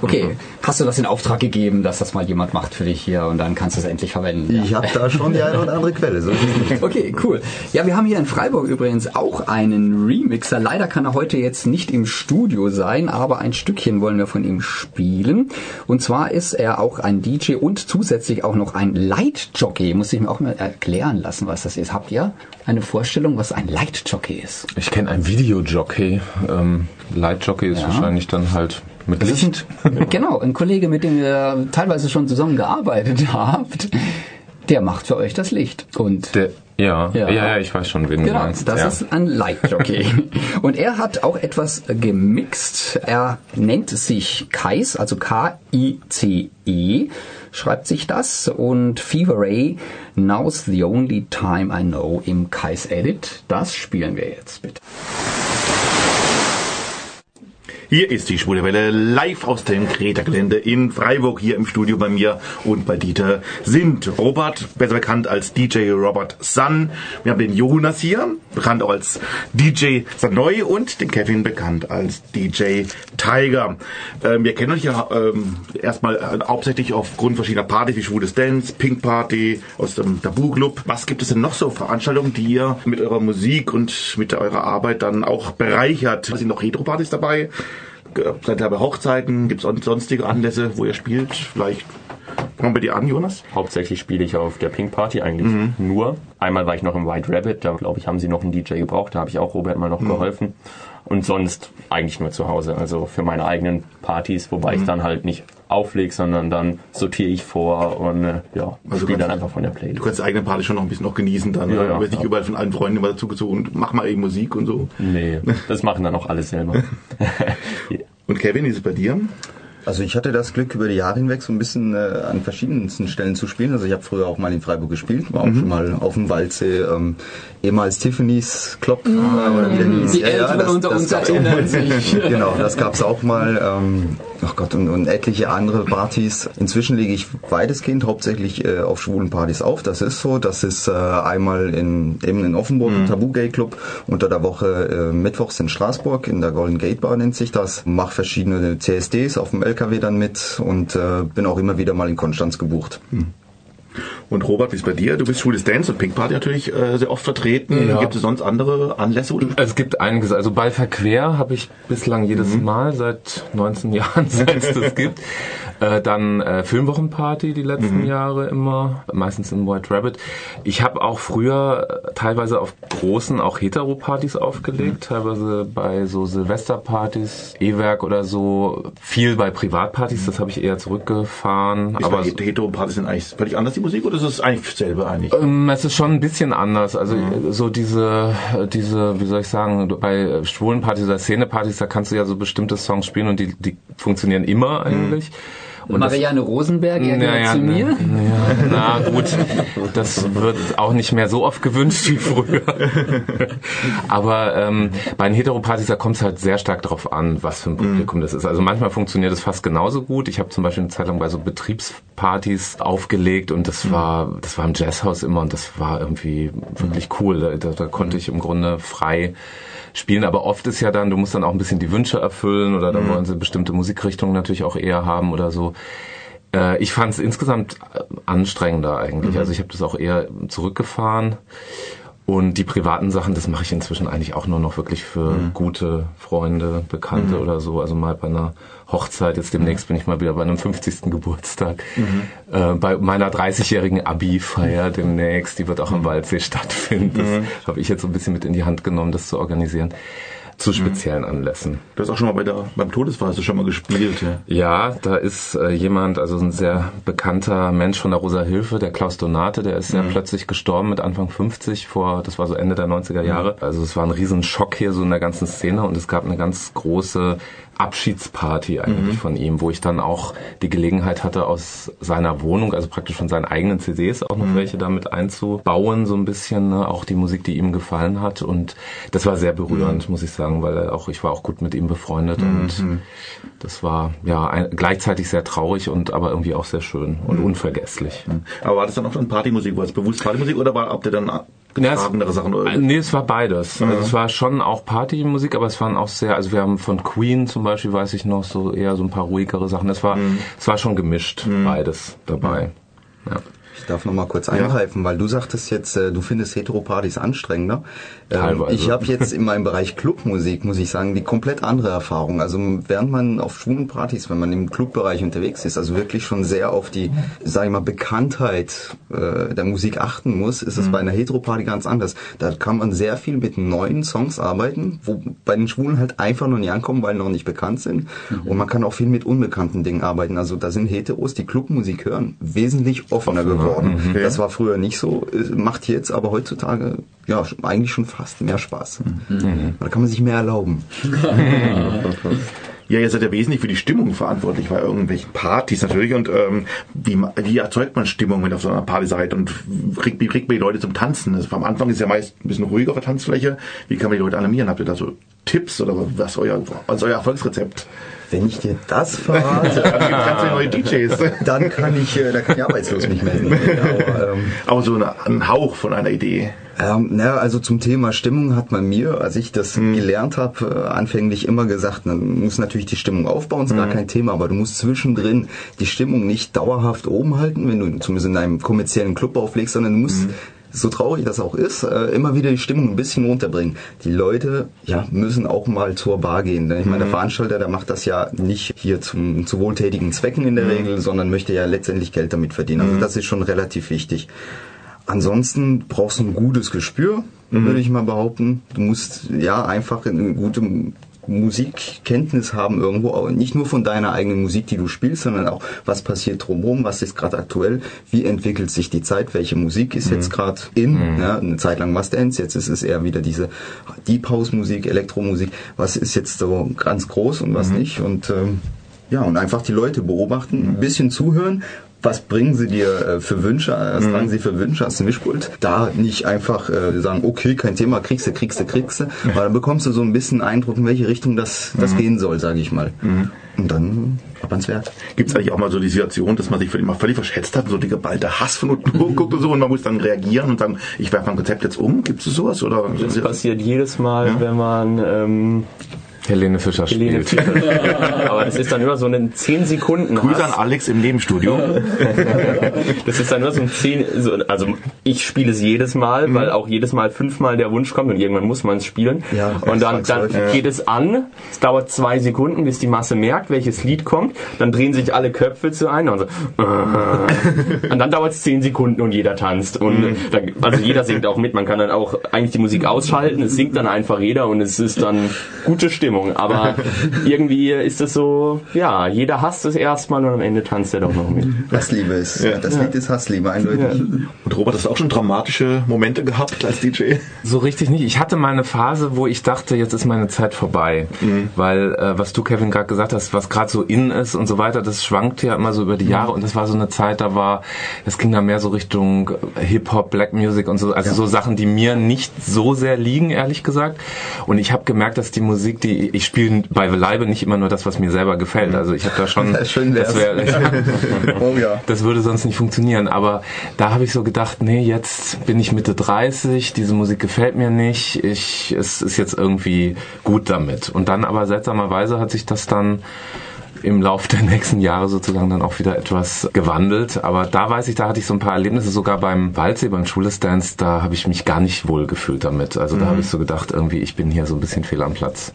Okay, hast du das in Auftrag gegeben, dass das mal jemand macht für dich hier und dann kannst du es endlich verwenden? Ja. Ich habe da schon die eine oder andere Quelle. So. Okay, cool. Ja, wir haben hier in Freiburg übrigens auch einen Remixer. Leider kann er heute jetzt nicht im Studio sein, aber ein Stückchen wollen wir von ihm spielen. Und zwar ist er auch ein DJ und zusätzlich auch noch ein Lightjockey. Muss ich mir auch mal erklären lassen, was das ist. Habt ihr eine Vorstellung, was ein Lightjockey ist? Ich kenne einen Videojockey. Ähm, Lightjockey ist Ja. wahrscheinlich dann halt mit Licht. ein, genau, ein Kollege, mit dem ihr teilweise schon zusammengearbeitet habt. Der macht für euch das Licht. Und Der, ja, Ja. ja, ja, ich weiß schon, wen du Genau, meinst. das ja. ist ein Lightjockey. Und er hat auch etwas gemixt. Er nennt sich Kais, also K-I-C-E, schreibt sich das. Und Fever Ray, Now's the only time I know im Kais Edit. Das spielen wir jetzt bitte. Hier ist die Schwule Welle live aus dem Kreta-Gelände in Freiburg. Hier im Studio bei mir und bei Dieter sind Robert, besser bekannt als DJ Robert Sun. Wir haben den Jonas hier, bekannt auch als DJ Sanoi und den Kevin, bekannt als DJ Tiger. Ähm, wir kennen euch ja ähm, erstmal äh, hauptsächlich aufgrund verschiedener Partys wie Schwules Dance, Pink Party, aus dem Tabu Club. Was gibt es denn noch so Veranstaltungen, die ihr mit eurer Musik und mit eurer Arbeit dann auch bereichert? Sind noch Retro-Partys dabei? Seid ihr bei Hochzeiten? Gibt es sonstige Anlässe, wo ihr spielt? Vielleicht fangen wir bei dir an, Jonas? Hauptsächlich spiele ich auf der Pink Party eigentlich nur. Einmal war ich noch im White Rabbit, da glaube ich, haben sie noch einen DJ gebraucht, da habe ich auch Robert mal noch geholfen. Und sonst eigentlich nur zu Hause, also für meine eigenen Partys, wobei ich dann halt nicht auflege, sondern dann sortiere ich vor und äh, ja, Also spiele dann kannst- einfach von der Du Playlist. kannst die eigene Party schon noch ein bisschen noch genießen dann. Ja, oder? ja, du wirst nicht ja. überall von allen Freunden immer dazugezogen und mach mal eben Musik und so. Nee, das machen dann auch alle selber. Und Kevin, wie ist es bei dir? Also ich hatte das Glück, über die Jahre hinweg so ein bisschen äh, an verschiedensten Stellen zu spielen. Also ich habe früher auch mal in Freiburg gespielt, war auch schon mal auf dem Waldsee, ähm, ehemals Tiffany's Club äh, oder wie der hieß. Die Älteren unter uns gab's auch erinnern mal. sich. genau, das gab's auch mal. Ähm, ach Gott, und, und etliche andere Partys. Inzwischen lege ich weitestgehend hauptsächlich äh, auf schwulen Partys auf. Das ist so. Das ist äh, einmal in, eben in Offenburg im Tabu Gay Club, unter der Woche äh, mittwochs in Straßburg, in der Golden Gate Bar nennt sich das. Mach verschiedene CSDs auf dem LKW dann mit und äh, bin auch immer wieder mal in Konstanz gebucht. Und Robert, wie ist bei dir? Du bist Schwules Dance und Pink Party natürlich äh, sehr oft vertreten. Ja. Gibt es sonst andere Anlässe? Es gibt einiges. Also bei Verquer habe ich bislang jedes Mal seit 19 Jahren, seit es das gibt. Äh, dann äh, Filmwochenparty die letzten Jahre immer, meistens in White Rabbit. Ich habe auch früher äh, teilweise auf großen, auch Hetero-Partys aufgelegt, teilweise bei so Silvesterpartys, E-Werk oder so. Viel bei Privatpartys, das habe ich eher zurückgefahren. ist aber Hetero-Partys sind eigentlich völlig anders die Musik oder ist es eigentlich selber eigentlich? ähm, es ist schon ein bisschen anders. Also so diese, diese, wie soll ich sagen, bei schwulen Partys oder Szenepartys, da kannst du ja so bestimmte Songs spielen und die, die funktionieren immer eigentlich. Und das- Marianne Rosenberg, er gehört ja, zu ne, mir. Ja, na gut, das wird auch nicht mehr so oft gewünscht wie früher. Aber ähm, bei den Heteropartys, da kommt es halt sehr stark drauf an, was für ein Publikum das ist. Also manchmal funktioniert es fast genauso gut. Ich habe zum Beispiel eine Zeit lang bei so Betriebspartys aufgelegt und das war, das war im Jazzhaus immer und das war irgendwie wirklich cool. Da, da, da konnte ich im Grunde frei spielen, aber oft ist ja dann, du musst dann auch ein bisschen die Wünsche erfüllen oder dann wollen sie bestimmte Musikrichtungen natürlich auch eher haben oder so. Äh, ich fand es insgesamt äh, anstrengender eigentlich. Also ich habe das auch eher zurückgefahren. Und die privaten Sachen, das mache ich inzwischen eigentlich auch nur noch wirklich für gute Freunde, Bekannte oder so. Also mal bei einer Hochzeit, jetzt demnächst bin ich mal wieder bei einem 50. Geburtstag. Äh, bei meiner 30-jährigen Abi-Feier demnächst, die wird auch am Waldsee stattfinden. Das habe ich jetzt so ein bisschen mit in die Hand genommen, das zu organisieren. Zu speziellen Anlässen. Du hast auch schon mal bei der, beim Todesfall hast du schon mal gespielt. Ja. Ja, da ist äh, jemand, also ein sehr bekannter Mensch von der Rosa Hilfe, der Klaus Donate, der ist sehr plötzlich gestorben mit Anfang 50 vor, das war so Ende der 90er Jahre. Also es war ein riesen Schock hier so in der ganzen Szene und es gab eine ganz große Abschiedsparty eigentlich von ihm, wo ich dann auch die Gelegenheit hatte, aus seiner Wohnung, also praktisch von seinen eigenen CDs auch noch welche damit einzubauen, so ein bisschen, ne? auch die Musik, die ihm gefallen hat. Und das war sehr berührend, muss ich sagen, weil er auch, ich war auch gut mit ihm befreundet und das war ja ein, gleichzeitig sehr traurig und aber irgendwie auch sehr schön und unvergesslich. Aber war das dann auch schon Partymusik? War es bewusst Partymusik oder war, habt ihr dann Ja, es- Sachen? Oder? Nee, es war beides. Also es war schon auch Partymusik, aber es waren auch sehr, also wir haben von Queen zum Beispiel, weiß ich noch, so eher so ein paar ruhigere Sachen. Es war, es war schon gemischt, beides dabei. Ja. Ich darf noch mal kurz eingreifen, weil du sagtest jetzt, äh, du findest Heteropartys anstrengender. Ähm, Teilweise. Ich habe jetzt in meinem Bereich Clubmusik, muss ich sagen, die komplett andere Erfahrung. Also während man auf schwulen Partys, wenn man im Clubbereich unterwegs ist, also wirklich schon sehr auf die, sag ich mal, Bekanntheit äh, der Musik achten muss, ist es bei einer Heteroparty ganz anders. Da kann man sehr viel mit neuen Songs arbeiten, wo bei den Schwulen halt einfach noch nie ankommen, weil noch nicht bekannt sind. Und man kann auch viel mit unbekannten Dingen arbeiten. Also da sind Heteros, die Clubmusik hören, wesentlich offener geworden. Das war früher nicht so, macht jetzt aber heutzutage ja eigentlich schon fast mehr Spaß. Da kann man sich mehr erlauben. Ja, ihr seid ja wesentlich für die Stimmung verantwortlich bei irgendwelchen Partys natürlich. Und ähm, wie, wie erzeugt man Stimmung, wenn ihr auf so einer Party seid? Und kriegt, wie kriegt man die Leute zum Tanzen? Das, am Anfang ist ja meist ein bisschen ruhiger auf der Tanzfläche. Wie kann man die Leute animieren? Habt ihr da so Tipps oder was ist euer, was ist euer Erfolgsrezept? Wenn ich dir das verrate, Also gibt ganz viele neue DJs. dann kann ich, äh, da kann ich arbeitslos mich melden. Aber, ähm, Aber so eine, ein Hauch von einer Idee. Ähm, na, also zum Thema Stimmung hat man mir, als ich das gelernt habe, äh, anfänglich immer gesagt, man muss natürlich die Stimmung aufbauen, ist gar kein Thema, aber du musst zwischendrin die Stimmung nicht dauerhaft oben halten, wenn du zumindest in einem kommerziellen Club auflegst, sondern du musst so traurig das auch ist, äh, immer wieder die Stimmung ein bisschen runterbringen. Die Leute ja, müssen auch mal zur Bar gehen. Denn ich meine, der Veranstalter, der macht das ja nicht hier zum, zu wohltätigen Zwecken in der Regel, sondern möchte ja letztendlich Geld damit verdienen. Also das ist schon relativ wichtig. Ansonsten brauchst du ein gutes Gespür, würde ich mal behaupten. Du musst ja einfach eine gute Musikkenntnis haben irgendwo, aber nicht nur von deiner eigenen Musik, die du spielst, sondern auch, was passiert drumherum, was ist gerade aktuell, wie entwickelt sich die Zeit, welche Musik ist jetzt gerade in, ja, eine Zeit lang was Dance, jetzt ist es eher wieder diese Deep House Musik, Elektromusik, was ist jetzt so ganz groß und was nicht und ähm, Ja, und einfach die Leute beobachten, ein bisschen zuhören. Was bringen sie dir äh, für Wünsche? Was Mhm. tragen sie für Wünsche als Mischpult? Da nicht einfach äh, sagen, okay, kein Thema, kriegst du, kriegst du, kriegst du. Weil dann bekommst du so ein bisschen Eindruck, in welche Richtung das, das Mhm. gehen soll, sage ich mal. Und dann ab ans Werk. Gibt es eigentlich auch mal so die Situation, dass man sich völlig, mal völlig verschätzt hat, so die geballte Hass von unten guckt und so und man muss dann reagieren und sagen, ich werfe mein Konzept jetzt um? Gibt es sowas? Oder Das passiert jedes Mal, Ja. wenn man ähm, Helene Fischer Helene spielt. Fischer. Aber das ist dann immer so ein 10 Sekunden Grüße an. Alex im Nebenstudio. Das ist dann nur so ein 10, so, also ich spiele es jedes Mal, weil auch jedes Mal fünfmal der Wunsch kommt und irgendwann muss man es spielen. Ja, und dann, dann geht es an, es dauert zwei Sekunden, bis die Masse merkt, welches Lied kommt, dann drehen sich alle Köpfe zu einem und, so, und dann dauert es 10 Sekunden und jeder tanzt. Und da, also jeder singt auch mit, man kann dann auch eigentlich die Musik ausschalten, es singt dann einfach jeder und es ist dann gute Stimmung. Aber irgendwie ist es so, ja, jeder hasst es erstmal und am Ende tanzt er doch noch mit. Hassliebe ist, das Lied ist Hassliebe, eindeutig. Und Robert, hast du auch schon dramatische Momente gehabt als DJ? So richtig nicht. Ich hatte mal eine Phase, wo ich dachte, jetzt ist meine Zeit vorbei. Weil, äh, was du, Kevin, gerade gesagt hast, was gerade so in ist und so weiter, das schwankt ja immer so über die Jahre. Und das war so eine Zeit, da war, das ging dann mehr so Richtung Hip-Hop, Black Music und so. Also so Sachen, die mir nicht so sehr liegen, ehrlich gesagt. Und ich habe gemerkt, dass die Musik, die ich spiele bei Leibe nicht immer nur das, was mir selber gefällt. Also ich habe da schon... Schön wär's. das wär, Oh ja. das würde sonst nicht funktionieren. Aber da habe ich so gedacht, nee, jetzt bin ich Mitte 30, diese Musik gefällt mir nicht, ich, es ist jetzt irgendwie gut damit. Und dann aber seltsamerweise hat sich das dann im Lauf der nächsten Jahre sozusagen dann auch wieder etwas gewandelt. Aber da weiß ich, da hatte ich so ein paar Erlebnisse, sogar beim Waldsee, beim Schulestance, da habe ich mich gar nicht wohl gefühlt damit. Also da habe ich so gedacht, irgendwie, ich bin hier so ein bisschen fehl am Platz.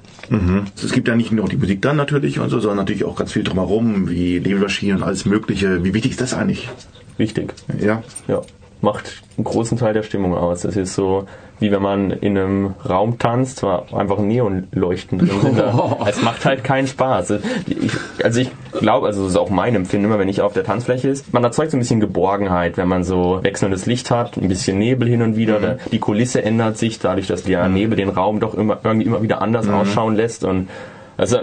Es gibt ja nicht nur die Musik dann natürlich und so, sondern natürlich auch ganz viel drumherum, wie Nebelmaschinen und alles Mögliche. Wie wichtig ist das eigentlich? Wichtig. Ja. Ja, macht einen großen Teil der Stimmung aus. Das ist so, wie wenn man in einem Raum tanzt, zwar einfach Neonleuchten drin sind. Es macht halt keinen Spaß. Ich, also ich glaube, also das ist auch mein Empfinden, immer wenn ich auf der Tanzfläche ist, man erzeugt so ein bisschen Geborgenheit, wenn man so wechselndes Licht hat, ein bisschen Nebel hin und wieder. Da- Die Kulisse ändert sich dadurch, dass der Nebel den Raum doch immer irgendwie immer wieder anders ausschauen lässt und also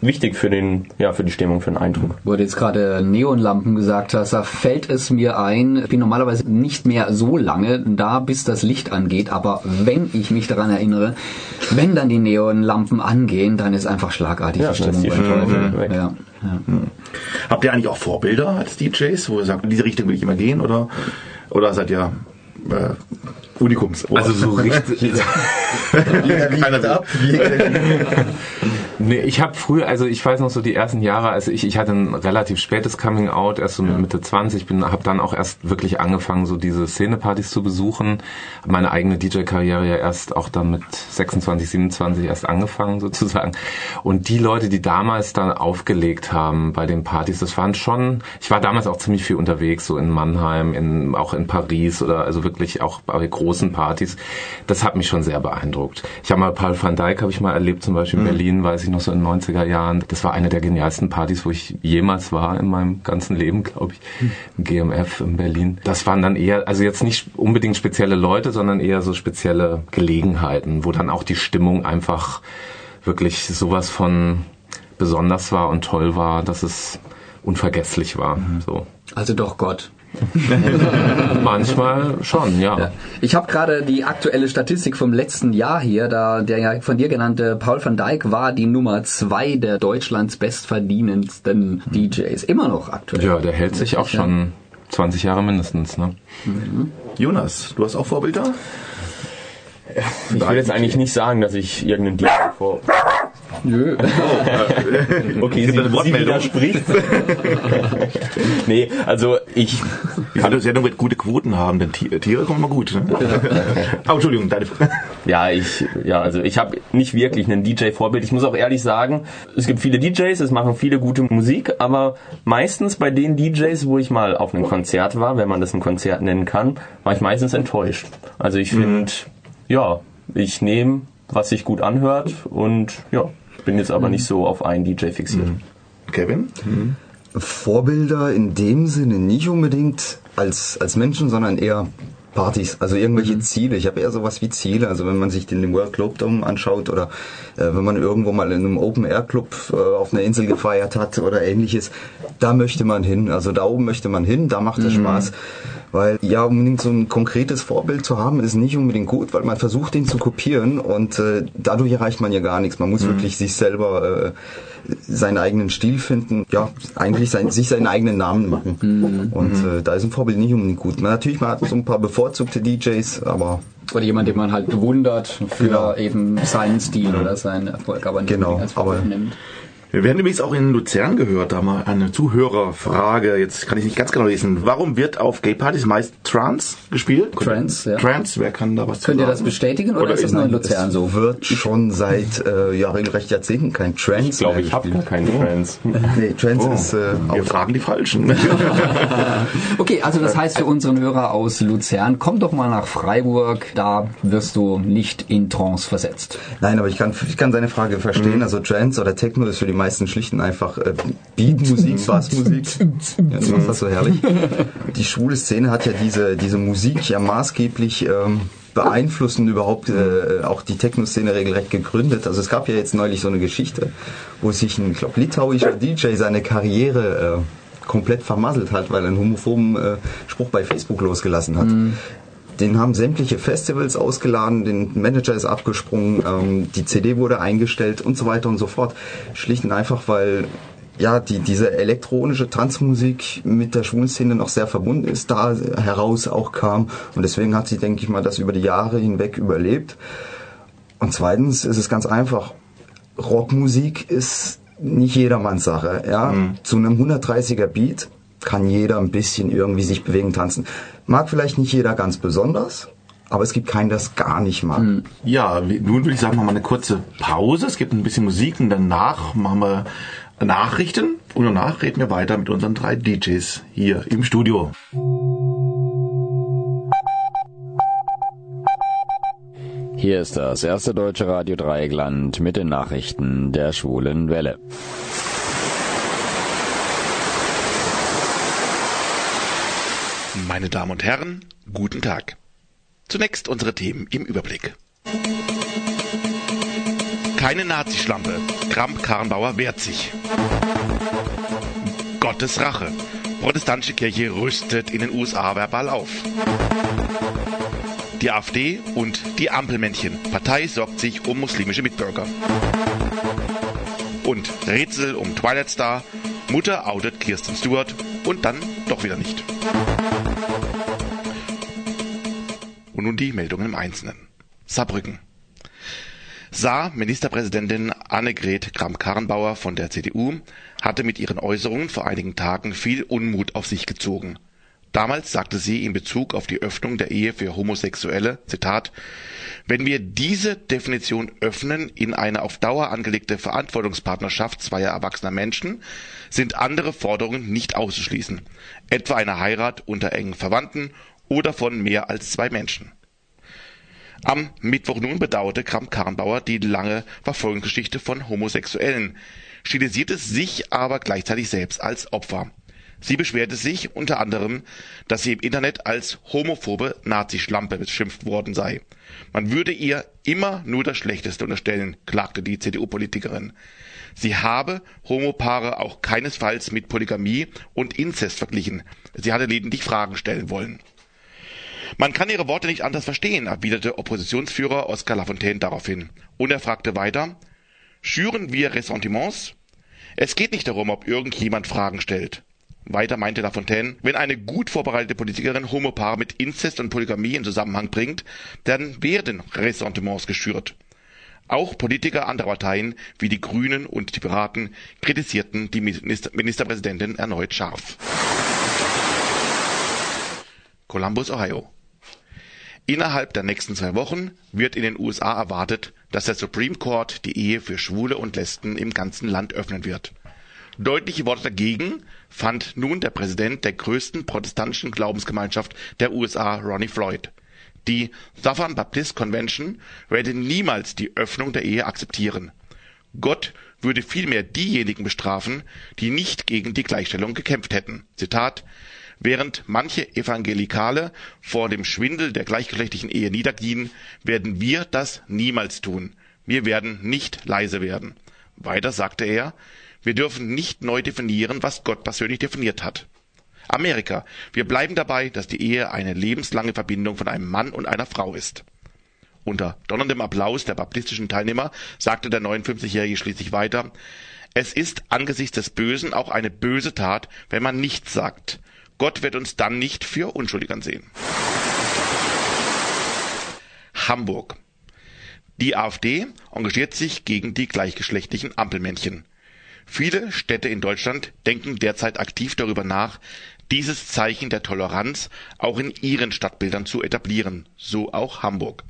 wichtig für den, ja, für die Stimmung, für den Eindruck. Wo du jetzt gerade Neonlampen gesagt hast, da fällt es mir ein, ich bin normalerweise nicht mehr so lange da, bis das Licht angeht, aber wenn ich mich daran erinnere, wenn dann die Neonlampen angehen, dann ist einfach schlagartig Ja, die Stimmung die Teufel. weg. Ja, ja. Habt ihr eigentlich auch Vorbilder als DJs, wo ihr sagt, in diese Richtung will ich immer gehen? Oder, oder seid ihr äh, Unikums? Also so richtig... Keiner ab. Nee, ich habe früher, also ich weiß noch so die ersten Jahre, also ich, ich hatte ein relativ spätes Coming Out, erst so mit Mitte 20, bin, habe dann auch erst wirklich angefangen, so diese Szenepartys zu besuchen. Meine eigene DJ-Karriere ja erst auch dann mit 26, 27 erst angefangen sozusagen. Und die Leute, die damals dann aufgelegt haben bei den Partys, das waren schon, ich war damals auch ziemlich viel unterwegs, so in Mannheim, in, auch in Paris oder also wirklich auch bei großen Partys. Das hat mich schon sehr beeindruckt. Ich habe mal Paul van Dyk habe ich mal erlebt, zum Beispiel in Berlin, weiß ich noch so in den 90er Jahren. Das war eine der genialsten Partys, wo ich jemals war in meinem ganzen Leben, glaube ich. Im GMF in Berlin. Das waren dann eher, also jetzt nicht unbedingt spezielle Leute, sondern eher so spezielle Gelegenheiten, wo dann auch die Stimmung einfach wirklich sowas von besonders war und toll war, dass es unvergesslich war. So. Also doch Gott. Manchmal schon, ja. Ich habe gerade die aktuelle Statistik vom letzten Jahr hier. Da der ja von dir genannte Paul van Dyk war die Nummer zwei der Deutschlands bestverdienendsten DJs. Immer noch aktuell. Ja, der hält sich auch schon 20 Jahre mindestens, ne? Jonas, du hast auch Vorbilder? Ich will jetzt eigentlich nicht sagen, dass ich irgendeinen DJ vor. Nö. Okay, gibt sie, eine sie Wortmeldung. widerspricht. nee, also ich Die Sendung mit gute Quoten haben, denn Ti- Tiere kommen immer gut. Ne? oh, Entschuldigung, deine Frage. Ja, ich, ja, also ich habe nicht wirklich einen DJ-Vorbild. Ich muss auch ehrlich sagen, es gibt viele DJs, es machen viele gute Musik, aber meistens bei den DJs, wo ich mal auf einem Konzert war, wenn man das ein Konzert nennen kann, war ich meistens enttäuscht. Also ich finde, ja, ich nehme, was sich gut anhört und ja, bin jetzt aber nicht so auf einen DJ fixiert. Kevin? Vorbilder in dem Sinne nicht unbedingt als, als Menschen, sondern eher Partys, also irgendwelche Ziele. Ich habe eher sowas wie Ziele. Also wenn man sich den World Globe Dome anschaut oder äh, wenn man irgendwo mal in einem Open Air Club äh, auf einer Insel gefeiert hat oder ähnliches, da möchte man hin. Also da oben möchte man hin, da macht es Spaß. Weil ja, unbedingt so ein konkretes Vorbild zu haben, ist nicht unbedingt gut, weil man versucht, ihn zu kopieren und äh, dadurch erreicht man ja gar nichts. Man muss wirklich sich selber äh, seinen eigenen Stil finden, ja, eigentlich sein, sich seinen eigenen Namen machen. Und äh, da ist ein Vorbild nicht unbedingt gut. Man, natürlich, man hat so ein paar bevorzugte DJs, aber Oder jemand, den man halt bewundert für Genau. eben seinen Stil oder seinen Erfolg, aber nicht Genau, als Vorbild aber- nimmt. Wir werden übrigens auch in Luzern gehört, da mal eine Zuhörerfrage. Jetzt kann ich nicht ganz genau lesen. Warum wird auf Gay-Partys meist Trance gespielt? Trance, ja. Trance, wer kann da was zu Könnt ihr das bestätigen oder, ist das nur in Luzern so? wird schon seit äh, ja, regelrecht Jahrzehnten kein Trance Ich glaube, ich habe gar keinen Trends. Nee, Trance ist äh, Wir fragen die Falschen. Okay, also das heißt für unseren Hörer aus Luzern, komm doch mal nach Freiburg, da wirst du nicht in Trance versetzt. Nein, aber ich kann, ich kann seine Frage verstehen. Also Trance oder Techno ist für die meisten schlicht und einfach äh, Beatmusik, Bassmusik. Ja, das so herrlich. Die schwule Szene hat ja diese, diese Musik ja maßgeblich ähm, beeinflussen überhaupt äh, auch die Techno-Szene regelrecht gegründet. Also es gab ja jetzt neulich so eine Geschichte, wo sich ein, ich glaube, litauischer DJ seine Karriere äh, komplett vermasselt hat, weil er einen homophoben äh, Spruch bei Facebook losgelassen hat. Den haben sämtliche Festivals ausgeladen, den Manager ist abgesprungen, ähm, die CD wurde eingestellt und so weiter und so fort. Schlicht und einfach, weil ja, die, diese elektronische Tanzmusik mit der Schwulenszene noch sehr verbunden ist, da heraus auch kam. Und deswegen hat sie, denke ich mal, das über die Jahre hinweg überlebt. Und zweitens ist es ganz einfach. Rockmusik ist nicht jedermanns Sache. Ja? Zu einem 130er Beat kann jeder ein bisschen irgendwie sich bewegen, tanzen. Mag vielleicht nicht jeder ganz besonders, aber es gibt keinen, der es gar nicht mag. Ja, wie- nun würde ich sagen, machen wir eine kurze Pause. Es gibt ein bisschen Musik und danach machen wir Nachrichten und danach reden wir weiter mit unseren drei DJs hier im Studio. Hier ist das erste deutsche Radio Dreieckland mit den Nachrichten der schwulen Welle. Meine Damen und Herren, guten Tag. Zunächst unsere Themen im Überblick. Keine Nazischlampe. Kramp-Karrenbauer wehrt sich. Gottes Rache. Protestantische Kirche rüstet in den USA verbal auf. Die AfD und die Ampelmännchen. Partei sorgt sich um muslimische Mitbürger. Und Rätsel um Twilight Star. Mutter outet Kirsten Stewart und dann doch wieder nicht. Und nun die Meldungen im Einzelnen. Saarbrücken. Saar Ministerpräsidentin Annegret Kramp-Karrenbauer von der CDU hatte mit ihren Äußerungen vor einigen Tagen viel Unmut auf sich gezogen. Damals sagte sie in Bezug auf die Öffnung der Ehe für Homosexuelle, Zitat, wenn wir diese Definition öffnen in eine auf Dauer angelegte Verantwortungspartnerschaft zweier erwachsener Menschen, sind andere Forderungen nicht auszuschließen, etwa eine Heirat unter engen Verwandten oder von mehr als zwei Menschen. Am Mittwoch nun bedauerte Kramp-Karrenbauer die lange Verfolgungsgeschichte von Homosexuellen, stilisierte sich aber gleichzeitig selbst als Opfer. Sie beschwerte sich unter anderem, dass sie im Internet als homophobe Nazischlampe beschimpft worden sei. Man würde ihr immer nur das Schlechteste unterstellen, klagte die CDU-Politikerin. Sie habe Homopaare auch keinesfalls mit Polygamie und Inzest verglichen. Sie hatte lediglich Fragen stellen wollen. Man kann ihre Worte nicht anders verstehen, erwiderte Oppositionsführer Oskar Lafontaine daraufhin. Und er fragte weiter, schüren wir Ressentiments? Es geht nicht darum, ob irgendjemand Fragen stellt. Weiter meinte Lafontaine, wenn eine gut vorbereitete Politikerin Homopaare mit Inzest und Polygamie in Zusammenhang bringt, dann werden Ressentiments geschürt. Auch Politiker anderer Parteien wie die Grünen und die Piraten kritisierten die Minister Ministerpräsidentin erneut scharf. Columbus, Ohio. Innerhalb der nächsten zwei Wochen wird in den USA erwartet, dass der Supreme Court die Ehe für Schwule und Lesben im ganzen Land öffnen wird. Deutliche Worte dagegen fand nun der Präsident der größten protestantischen Glaubensgemeinschaft der USA, Ronnie Floyd. Die Southern Baptist Convention werde niemals die Öffnung der Ehe akzeptieren. Gott würde vielmehr diejenigen bestrafen, die nicht gegen die Gleichstellung gekämpft hätten. Zitat Während manche Evangelikale vor dem Schwindel der gleichgeschlechtlichen Ehe niederknien, werden wir das niemals tun. Wir werden nicht leise werden. Weiter sagte er, wir dürfen nicht neu definieren, was Gott persönlich definiert hat. Amerika, wir bleiben dabei, dass die Ehe eine lebenslange Verbindung von einem Mann und einer Frau ist. Unter donnerndem Applaus der baptistischen Teilnehmer sagte der 59-Jährige schließlich weiter, es ist angesichts des Bösen auch eine böse Tat, wenn man nichts sagt. Gott wird uns dann nicht für unschuldig ansehen. Hamburg. Die AfD engagiert sich gegen die gleichgeschlechtlichen Ampelmännchen. Viele Städte in Deutschland denken derzeit aktiv darüber nach, dieses Zeichen der Toleranz auch in ihren Stadtbildern zu etablieren, so auch Hamburg.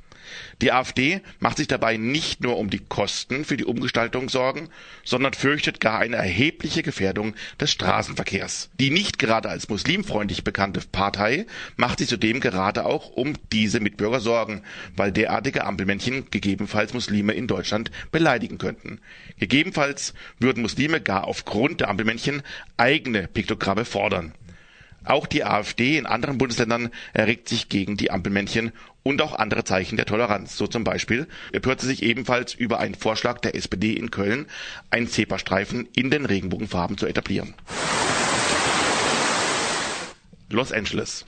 Die AfD macht sich dabei nicht nur um die Kosten für die Umgestaltung Sorgen, sondern fürchtet gar eine erhebliche Gefährdung des Straßenverkehrs. Die nicht gerade als muslimfreundlich bekannte Partei macht sich zudem gerade auch um diese Mitbürger Sorgen, weil derartige Ampelmännchen gegebenenfalls Muslime in Deutschland beleidigen könnten. Gegebenenfalls würden Muslime gar aufgrund der Ampelmännchen eigene Piktogramme fordern. Auch die AfD in anderen Bundesländern erregt sich gegen die Ampelmännchen und auch andere Zeichen der Toleranz. So zum Beispiel empört sie sich ebenfalls über einen Vorschlag der SPD in Köln, einen Zebrastreifen in den Regenbogenfarben zu etablieren. Los Angeles.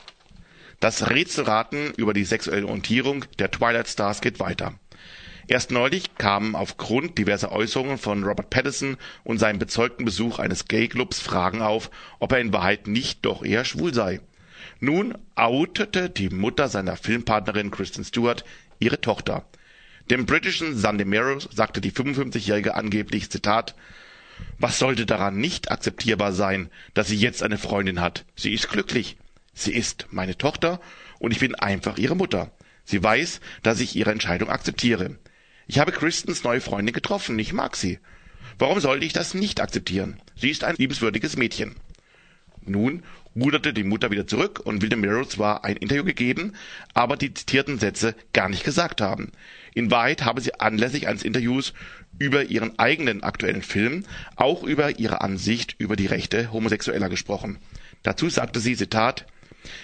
Das Rätselraten über die sexuelle Orientierung der Twilight Stars geht weiter. Erst neulich kamen aufgrund diverser Äußerungen von Robert Pattinson und seinem bezeugten Besuch eines Gay-Clubs Fragen auf, ob er in Wahrheit nicht doch eher schwul sei. Nun outete die Mutter seiner Filmpartnerin Kristen Stewart ihre Tochter. Dem britischen Sunday Mirror sagte die 55-Jährige angeblich, Zitat, was sollte daran nicht akzeptierbar sein, dass sie jetzt eine Freundin hat? Sie ist glücklich. Sie ist meine Tochter und ich bin einfach ihre Mutter. Sie weiß, dass ich ihre Entscheidung akzeptiere. Ich habe Kristens neue Freundin getroffen, ich mag sie. Warum sollte ich das nicht akzeptieren? Sie ist ein liebenswürdiges Mädchen. Nun ruderte die Mutter wieder zurück und will dem Mirror zwar ein Interview gegeben, aber die zitierten Sätze gar nicht gesagt haben. In Wahrheit habe sie anlässlich eines Interviews über ihren eigenen aktuellen Film auch über ihre Ansicht über die Rechte Homosexueller gesprochen. Dazu sagte sie, Zitat,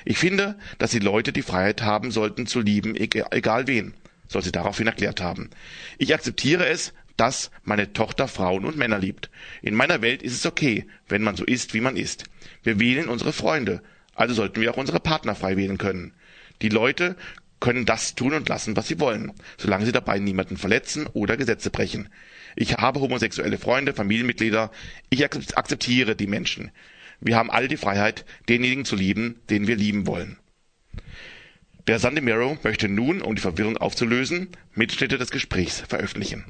ich finde, dass die Leute die Freiheit haben sollten zu lieben, egal wen soll sie daraufhin erklärt haben. Ich akzeptiere es, dass meine Tochter Frauen und Männer liebt. In meiner Welt ist es okay, wenn man so ist, wie man ist. Wir wählen unsere Freunde, also sollten wir auch unsere Partner frei wählen können. Die Leute können das tun und lassen, was sie wollen, solange sie dabei niemanden verletzen oder Gesetze brechen. Ich habe homosexuelle Freunde, Familienmitglieder. Ich akzeptiere die Menschen. Wir haben alle die Freiheit, denjenigen zu lieben, den wir lieben wollen. Der Sunday Mirror möchte nun, um die Verwirrung aufzulösen, Mitschnitte des Gesprächs veröffentlichen.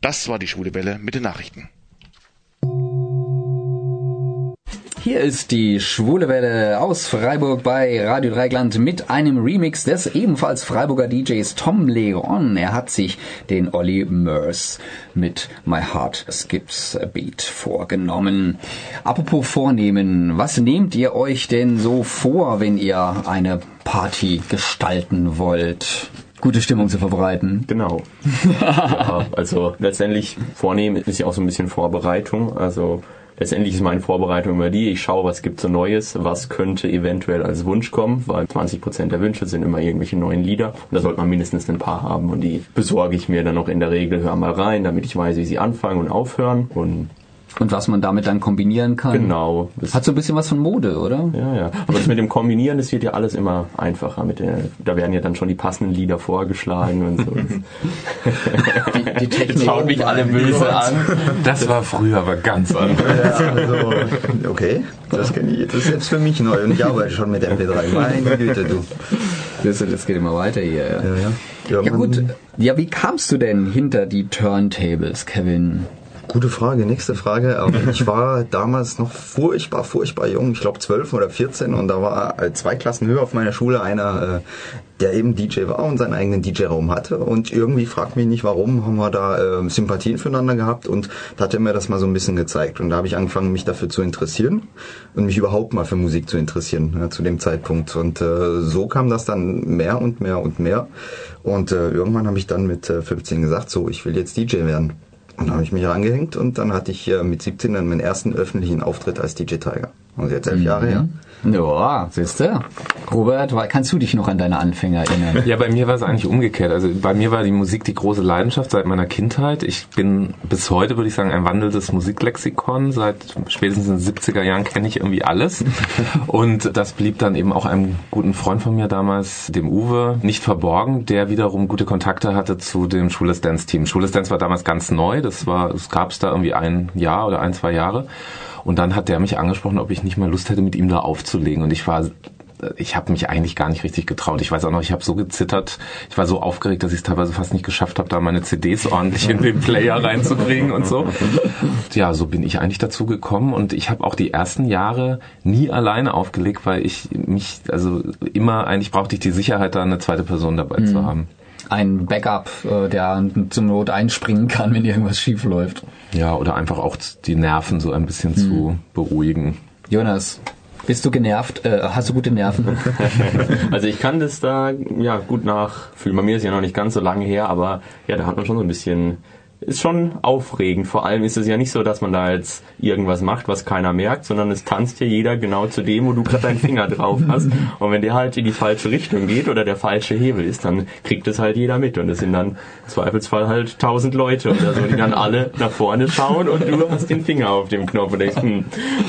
Das war die Schwule Welle mit den Nachrichten. Hier ist die Schwule Welle aus Freiburg bei Radio Dreigland mit einem Remix des ebenfalls Freiburger DJs Tom Leon. Er hat sich den Olli Murs mit My Heart Skips a Beat vorgenommen. Apropos vornehmen, was nehmt ihr euch denn so vor, wenn ihr eine Party gestalten wollt? gute Stimmung zu verbreiten. Genau. ja, also letztendlich vornehmen ist ja auch so ein bisschen Vorbereitung. Also letztendlich ist meine Vorbereitung immer die, ich schaue, was gibt so Neues, was könnte eventuell als Wunsch kommen, weil 20 Prozent der Wünsche sind immer irgendwelche neuen Lieder. Und da sollte man mindestens ein paar haben und die besorge ich mir dann auch in der Regel, hör mal rein, damit ich weiß, wie sie anfangen und aufhören. Und und was man damit dann kombinieren kann. Genau. Das Hat so ein bisschen was von Mode, oder? Ja, ja. Aber das mit dem Kombinieren, das wird ja alles immer einfacher. Mit der, da werden ja dann schon die passenden Lieder vorgeschlagen und so. die, die Technik. Jetzt schauen mich alle böse an. Das war früher aber ganz anders. Ja, also, okay, das, ich, das ist jetzt für mich neu und ich arbeite schon mit MP3. Meine Güte, du. Das, das geht immer weiter hier. Ja, ja. Ja, ja gut. Ja, wie kamst du denn hinter die Turntables, Kevin? Gute Frage, nächste Frage. Ich war damals noch furchtbar, furchtbar jung, ich glaube 12 oder 14 und da war äh, zwei Klassen höher auf meiner Schule einer, äh, der eben DJ war und seinen eigenen DJ-Raum hatte. Und irgendwie, fragt mich nicht warum, haben wir da äh, Sympathien füreinander gehabt. Und da hat er mir das mal so ein bisschen gezeigt. Und da habe ich angefangen, mich dafür zu interessieren und mich überhaupt mal für Musik zu interessieren zu dem Zeitpunkt. Und äh, so kam das dann mehr und mehr und mehr. Und äh, irgendwann habe ich dann mit äh, 15 gesagt, so, ich will jetzt DJ werden. Und dann habe ich mich rangehängt und dann hatte ich mit 17 dann meinen ersten öffentlichen Auftritt als DJ Tiger. Also jetzt elf Jahre her. Ja, siehst du. Robert, kannst du dich noch an deine Anfänger erinnern? Ja, bei mir war es eigentlich umgekehrt. Also bei mir war die Musik die große Leidenschaft seit meiner Kindheit. Ich bin bis heute, würde ich sagen, ein wandelndes Musiklexikon. Seit spätestens in den 70er Jahren kenne ich irgendwie alles. Und das blieb dann eben auch einem guten Freund von mir damals, dem Uwe, nicht verborgen, der wiederum gute Kontakte hatte zu dem Schules Dance Team. Schules Dance war damals ganz neu. Das war, es gab es da irgendwie ein Jahr oder ein, zwei Jahre. Und dann hat der mich angesprochen, ob ich nicht mal Lust hätte, mit ihm da aufzulegen. Und ich war ich habe mich eigentlich gar nicht richtig getraut. Ich weiß auch noch, ich habe so gezittert, ich war so aufgeregt, dass ich es teilweise fast nicht geschafft habe, da meine CDs ordentlich in den Player reinzukriegen und so. Ja, so bin ich eigentlich dazu gekommen und ich habe auch die ersten Jahre nie alleine aufgelegt, weil ich mich, also immer eigentlich brauchte ich die Sicherheit, da eine zweite Person dabei zu haben. Ein Backup, äh, der zum Not einspringen kann, wenn irgendwas schief läuft. Ja, oder einfach auch die Nerven so ein bisschen zu beruhigen. Jonas, bist du genervt? Äh, hast du gute Nerven? Also ich kann das da ja gut nachfühlen. Bei mir ist ja noch nicht ganz so lange her, aber ja, da hat man schon so ein bisschen ist schon aufregend. Vor allem ist es ja nicht so, dass man da jetzt irgendwas macht, was keiner merkt, sondern es tanzt ja jeder genau zu dem, wo du gerade deinen Finger drauf hast. Und wenn der halt in die falsche Richtung geht oder der falsche Hebel ist, dann kriegt es halt jeder mit. Und es sind dann im Zweifelsfall halt tausend Leute oder so, die dann alle nach vorne schauen und du hast den Finger auf dem Knopf und denkst, hm,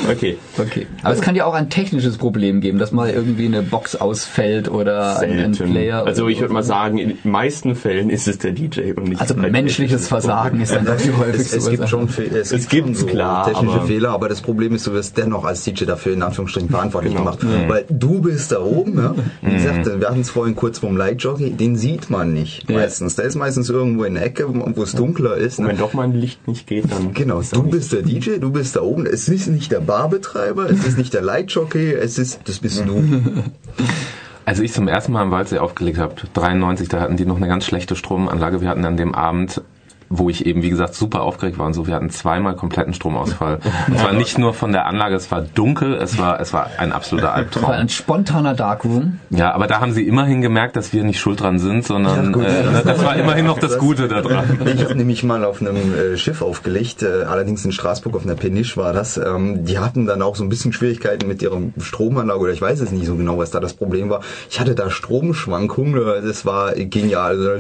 okay. Okay. Aber es kann ja auch ein technisches Problem geben, dass mal irgendwie eine Box ausfällt oder ein, ein Selten. Player. Also ich würde mal sagen, in den meisten Fällen ist es der DJ und nicht Also menschliches Versagen ist dann doch die Es, häufigste es gibt Ursache. schon, Fe- es gibt so klar, technische aber- Fehler, aber das Problem ist, du wirst dennoch als DJ dafür in Anführungsstrichen verantwortlich Genau. gemacht. Weil du bist da oben, ja? Wie gesagt, wir hatten es vorhin kurz vom Lightjockey, den sieht man nicht meistens. Der ist meistens irgendwo in der Ecke, wo es dunkler ist. Und Ne? wenn doch mal ein Licht nicht geht, dann Genau, du bist der DJ, du bist da oben. Es ist nicht der Barbetreiber, es ist nicht der Lightjockey, es ist, das bist du. Als ich zum ersten Mal im Waldsee aufgelegt habe, 93, da hatten die noch eine ganz schlechte Stromanlage. Wir hatten an dem Abend wo ich eben, wie gesagt, super aufgeregt war und so. Wir hatten zweimal kompletten Stromausfall. Es war nicht nur von der Anlage, es war dunkel, es war, es war ein absoluter Das war Albtraum. ein spontaner Darkroom. Ja, aber da haben sie immerhin gemerkt, dass wir nicht schuld dran sind, sondern Ja, äh, das war immerhin noch das Gute daran. Ich habe nämlich mal auf einem äh, Schiff aufgelegt, äh, allerdings in Straßburg auf einer Peniche war das. Ähm, die hatten dann auch so ein bisschen Schwierigkeiten mit ihrer Stromanlage oder ich weiß es nicht so genau, was da das Problem war. Ich hatte da Stromschwankungen, das war genial.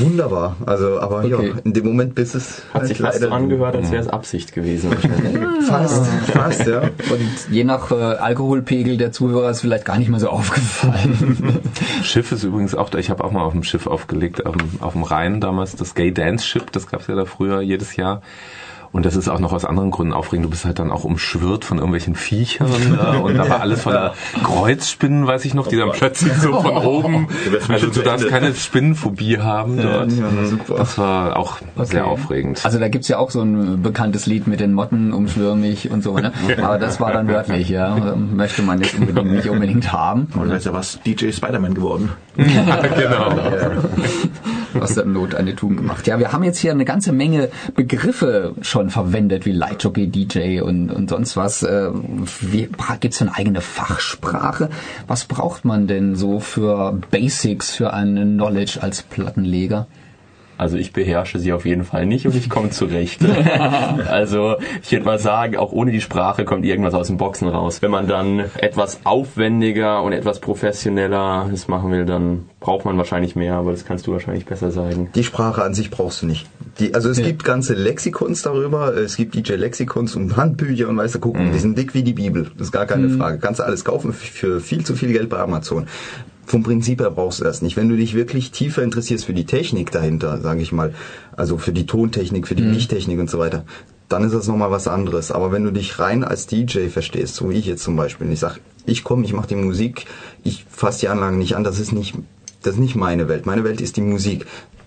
Wunderbar. Also, aber Okay. ja, in dem Moment bis es Hat halt sich fast so angehört, als wäre es Absicht gewesen. wahrscheinlich. fast, fast, ja. Und je nach äh, Alkoholpegel der Zuhörer ist vielleicht gar nicht mehr so aufgefallen. Schiff ist übrigens auch, da. ich habe auch mal auf dem Schiff aufgelegt, auf dem, auf dem Rhein damals, das Gay Dance Ship, das gab's ja da früher jedes Jahr. Und das ist auch noch aus anderen Gründen aufregend. Du bist halt dann auch umschwirrt von irgendwelchen Viechern äh, und da war alles voller Kreuzspinnen, weiß ich noch, die dann plötzlich so von oben. wärst Also du darfst keine Spinnenphobie haben dort. Das war auch sehr aufregend. Also da gibt's ja auch so ein bekanntes Lied mit den Motten, umschwirr mich und so, ne? Aber das war dann wörtlich, ja. Möchte man jetzt unbedingt, nicht unbedingt haben. Und ist ja was DJ Spider-Man geworden. genau. Aus der Not eine Tugend gemacht. Ja, wir haben jetzt hier eine ganze Menge Begriffe schon verwendet, wie Lightjockey, DJ und, und sonst was. Äh, wie, gibt's eine eigene Fachsprache? Was braucht man denn so für Basics, für einen Knowledge als Plattenleger? Also ich beherrsche sie auf jeden Fall nicht und ich komme zurecht. also ich würde mal sagen, auch ohne die Sprache kommt irgendwas aus den Boxen raus. Wenn man dann etwas aufwendiger und etwas professioneller das machen will, dann braucht man wahrscheinlich mehr, aber das kannst du wahrscheinlich besser sagen. Die Sprache an sich brauchst du nicht. Die, also es Ja. gibt ganze Lexikons darüber, es gibt DJ-Lexikons und Handbücher und weißt du, gucken, die sind dick wie die Bibel. Das ist gar keine Frage. Kannst du alles kaufen für viel zu viel Geld bei Amazon. Vom Prinzip her brauchst du das nicht. Wenn du dich wirklich tiefer interessierst für die Technik dahinter, sage ich mal, also für die Tontechnik, für die Lichttechnik und so weiter, dann ist das nochmal was anderes. Aber wenn du dich rein als DJ verstehst, so wie ich jetzt zum Beispiel, und ich sag, ich komme, ich mache die Musik, ich fasse die Anlagen nicht an, das ist nicht, das ist nicht meine Welt. Meine Welt ist die Musik.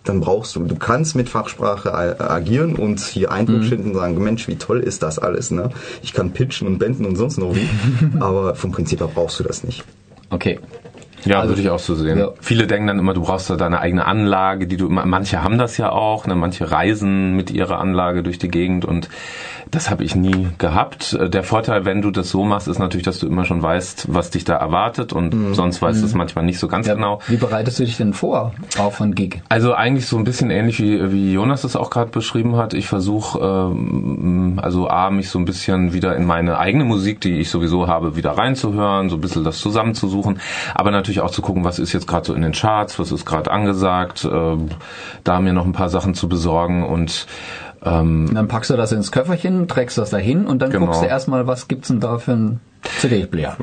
Dann brauchst du, du kannst mit Fachsprache agieren und hier Eindruck schinden und sagen, Mensch, wie toll ist das alles, ne? Ich kann pitchen und benden und sonst noch wie. Aber vom Prinzip her brauchst du das nicht. Okay. Ja, Also- würde ich auch so sehen. Ja. Viele denken dann immer, du brauchst da deine eigene Anlage, die du manche haben das ja auch, ne, manche reisen mit ihrer Anlage durch die Gegend und das habe ich nie gehabt. Der Vorteil, wenn du das so machst, ist natürlich, dass du immer schon weißt, was dich da erwartet und sonst weißt du es manchmal nicht so ganz Ja, genau. Wie bereitest du dich denn vor auf von Gig? Also eigentlich so ein bisschen ähnlich wie, wie Jonas es auch gerade beschrieben hat. Ich versuche ähm, also A, mich so ein bisschen wieder in meine eigene Musik, die ich sowieso habe, wieder reinzuhören, so ein bisschen das zusammenzusuchen, aber natürlich auch zu gucken, was ist jetzt gerade so in den Charts, was ist gerade angesagt, ähm, da mir noch ein paar Sachen zu besorgen. Und ähm, Dann packst du das ins Köfferchen, trägst das dahin und dann Genau. guckst du erstmal, was gibt's denn da für ein CD-Player.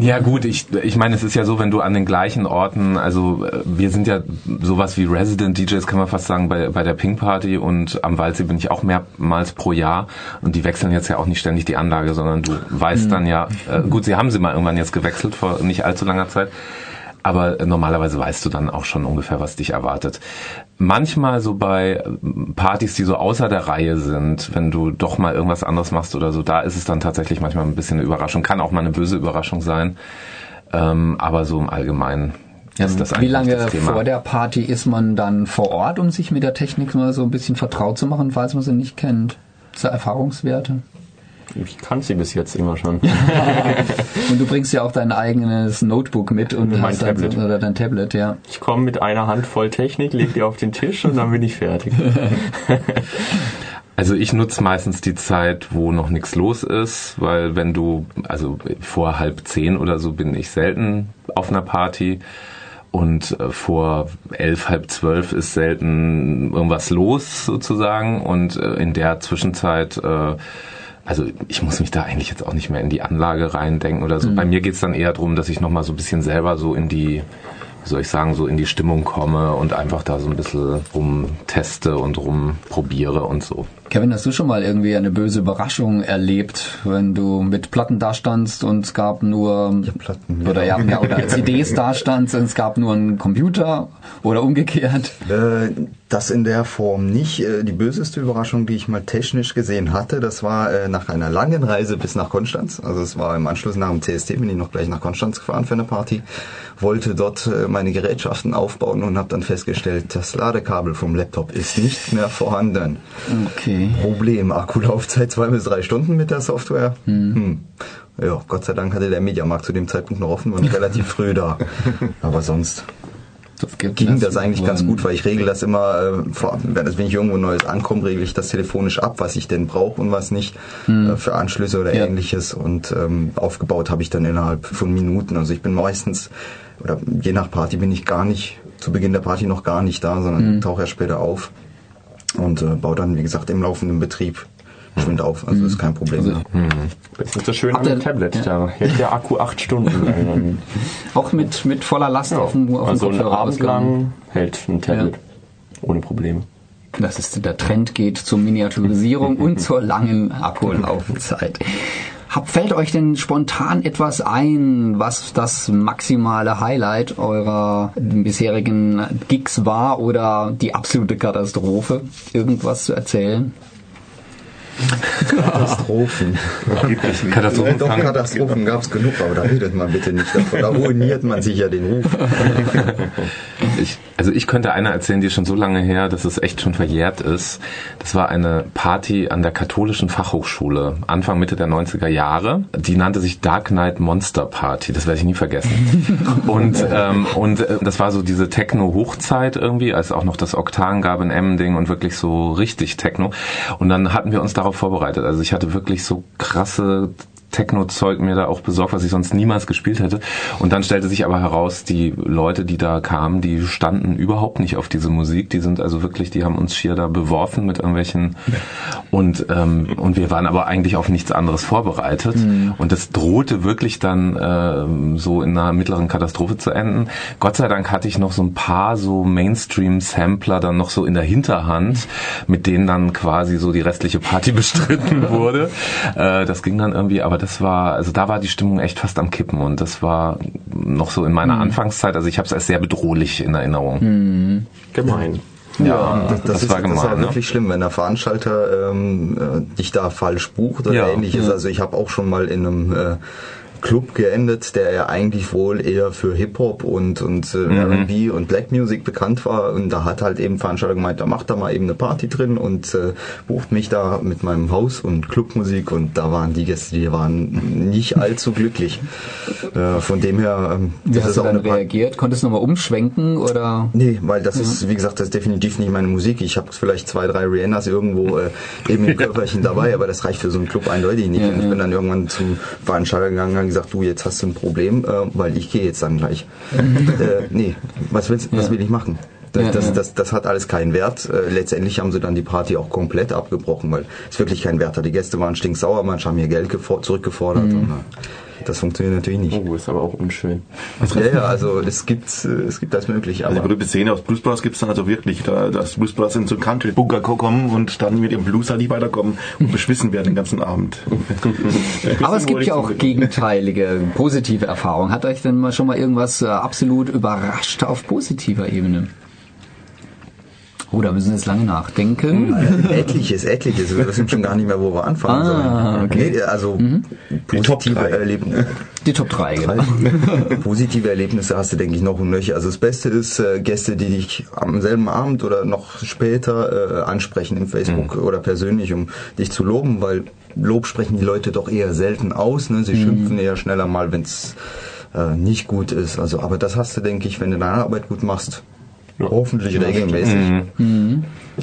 Ja gut, ich, ich meine, es ist ja so, wenn du an den gleichen Orten, also äh, wir sind ja sowas wie Resident DJs, kann man fast sagen, bei, bei der Pink Party und am Waldsee bin ich auch mehrmals pro Jahr und die wechseln jetzt ja auch nicht ständig die Anlage, sondern du weißt dann ja, äh, gut, sie haben sie mal irgendwann jetzt gewechselt vor nicht allzu langer Zeit, aber äh, normalerweise weißt du dann auch schon ungefähr, was dich erwartet. Manchmal so bei äh, Partys, die so außer der Reihe sind, wenn du doch mal irgendwas anderes machst oder so, da ist es dann tatsächlich manchmal ein bisschen eine Überraschung. Kann auch mal eine böse Überraschung sein. Ähm, aber so im Allgemeinen ist das Wie lange vor der Party ist man dann vor Ort, um sich mit der Technik mal so ein bisschen vertraut zu machen, falls man sie nicht kennt? So Erfahrungswerte. Ich kann sie bis jetzt immer schon. Und du bringst ja auch dein eigenes Notebook mit und Mein hast dann Tablet. oder dein Tablet, ja. Ich komme mit einer Hand voll Technik, leg die auf den Tisch und dann bin ich fertig. Also ich nutze meistens die Zeit, wo noch nichts los ist, weil wenn du, also vor halb zehn oder so bin ich selten auf einer Party und äh, vor elf, halb zwölf ist selten irgendwas los sozusagen und äh, in der Zwischenzeit äh, also ich muss mich da eigentlich jetzt auch nicht mehr in die Anlage reindenken oder so. Bei mir geht's dann eher darum, dass ich nochmal so ein bisschen selber so in die, wie soll ich sagen, so in die Stimmung komme und einfach da so ein bisschen rumteste und rumprobiere und so. Kevin, hast du schon mal irgendwie eine böse Überraschung erlebt, wenn du mit Platten da standst und es gab nur Platten, oder ja, ja oder CDs da standst und es gab nur einen Computer oder umgekehrt? Äh, Das in der Form nicht. Äh, Die böseste Überraschung, die ich mal technisch gesehen hatte, das war äh, nach einer langen Reise bis nach Konstanz. Also es war im Anschluss nach dem CST, bin ich noch gleich nach Konstanz gefahren für eine Party, wollte dort meine Gerätschaften aufbauen und habe dann festgestellt, das Ladekabel vom Laptop ist nicht mehr vorhanden. Okay. Problem, Akkulaufzeit zwei bis drei Stunden mit der Software. Hm. Ja, Gott sei Dank hatte der Mediamarkt zu dem Zeitpunkt noch offen und relativ früh da. Aber sonst Das ging das eigentlich ganz gut, weil ich regel das immer, äh, vor, wenn, ich irgendwo Neues ankomme, regle ich das telefonisch ab, was ich denn brauche und was nicht äh, für Anschlüsse oder Ja. ähnliches. Und ähm, aufgebaut habe ich dann innerhalb von Minuten. Also ich bin meistens, oder je nach Party bin ich gar nicht, zu Beginn der Party noch gar nicht da, sondern tauche erst später auf und äh, baue dann, wie gesagt, im laufenden Betrieb geschwind auf. Also ist kein Problem. Also, Das ist so schön Habt am Tablet. ja. Da hält der Akku acht Stunden. Auch mit, mit voller Last auf dem, auf dem also Kopfhörer Abend lang hält ein Tablet. Ohne Probleme. Das ist der Trend geht zur Miniaturisierung und zur langen Akkulaufzeit. Hab, fällt euch denn spontan etwas ein, was das maximale Highlight eurer bisherigen Gigs war oder die absolute Katastrophe? Irgendwas zu erzählen? Katastrophen. Katastrophen Doch, Katastrophen gab es genug, aber da redet man bitte nicht davon. Da ruiniert man sich ja den Ruf. Ich, also ich könnte eine erzählen, die ist schon so lange her, dass es echt schon verjährt ist. Das war eine Party an der katholischen Fachhochschule, Anfang, Mitte der 90er Jahre. Die nannte sich Dark Knight Monster Party, das werde ich nie vergessen. und ähm, und äh, das war so diese Techno-Hochzeit irgendwie, als auch noch das Oktan gab in Emmending und wirklich so richtig Techno. Und dann hatten wir uns darauf vorbereitet. Also ich hatte wirklich so krasse Techno-Zeug mir da auch besorgt, was ich sonst niemals gespielt hätte. Und dann stellte sich aber heraus, die Leute, die da kamen, die standen überhaupt nicht auf diese Musik. Die sind also wirklich, die haben uns schier da beworfen mit irgendwelchen und ähm, und wir waren aber eigentlich auf nichts anderes vorbereitet. Und das drohte wirklich dann ähm, so in einer mittleren Katastrophe zu enden. Gott sei Dank hatte ich noch so ein paar so Mainstream-Sampler dann noch so in der Hinterhand, mit denen dann quasi so die restliche Party bestritten wurde. Äh, das ging dann irgendwie, aber das war, also da war die Stimmung echt fast am Kippen und das war noch so in meiner Anfangszeit, also ich habe es als sehr bedrohlich in Erinnerung. Gemein. Ja, Das, das, ist, war das gemein. war ne? wirklich schlimm, wenn der Veranstalter ähm, äh, dich da falsch bucht oder Ja. ähnliches. Also ich habe auch schon mal in einem äh, Club geendet, der ja eigentlich wohl eher für Hip-Hop und, und äh, R&B und Black Music bekannt war. Und da hat halt eben Veranstalter gemeint, da macht da mal eben eine Party drin und äh, bucht mich da mit meinem Haus und Clubmusik. Und da waren die Gäste, die waren nicht allzu glücklich. Äh, von dem her, ähm, Wie das hast ist du auch dann eine reagiert? Konntest du nochmal umschwenken oder? Nee, weil das ist, wie gesagt, das ist definitiv nicht meine Musik. Ich habe vielleicht zwei, drei Rihannas irgendwo äh, eben im Körperchen dabei, aber das reicht für so einen Club eindeutig nicht. und ich bin dann irgendwann zum Veranstalter gegangen gesagt, du, jetzt hast du ein Problem, äh, weil ich gehe jetzt dann gleich. äh, nee, was, willst, was will ich machen? Das, Ja, das, ja. das, das hat alles keinen Wert. Äh, letztendlich haben sie dann die Party auch komplett abgebrochen, weil es wirklich keinen Wert hat. Die Gäste waren stinksauer, manche haben ihr Geld gefor- zurückgefordert. Und, äh, das funktioniert natürlich nicht. Oh, ist aber auch unschön. Ja, ja, also es gibt, äh, es gibt alles Mögliche. Also die Aber berühmte Szene aus Blues Brothers gibt es dann also wirklich, da, dass Blues Brothers in so einen Country-Bunker kommen und dann mit ihrem Blues halt nicht weiterkommen und beschwissen werden den ganzen Abend. Aber es gibt ja auch gegenteilige, positive Erfahrungen. Hat euch denn mal schon mal irgendwas äh, absolut überrascht auf positiver Ebene? Oh, da müssen wir jetzt lange nachdenken. Etliches, etliches. Wir wissen schon gar nicht mehr, wo wir anfangen Ah, sollen. okay. Nee, also Top positive. Erlebnisse. Die Top 3, genau. positive Erlebnisse hast du, denke ich, noch und nöcher. Also das Beste ist äh, Gäste, die dich am selben Abend oder noch später äh, ansprechen im Facebook oder persönlich, um dich zu loben, weil Lob sprechen die Leute doch eher selten aus. Ne? Sie schimpfen eher schneller mal, wenn es äh, nicht gut ist. Also, aber das hast du, denke ich, wenn du deine Arbeit gut machst. Hoffentlich regelmäßig.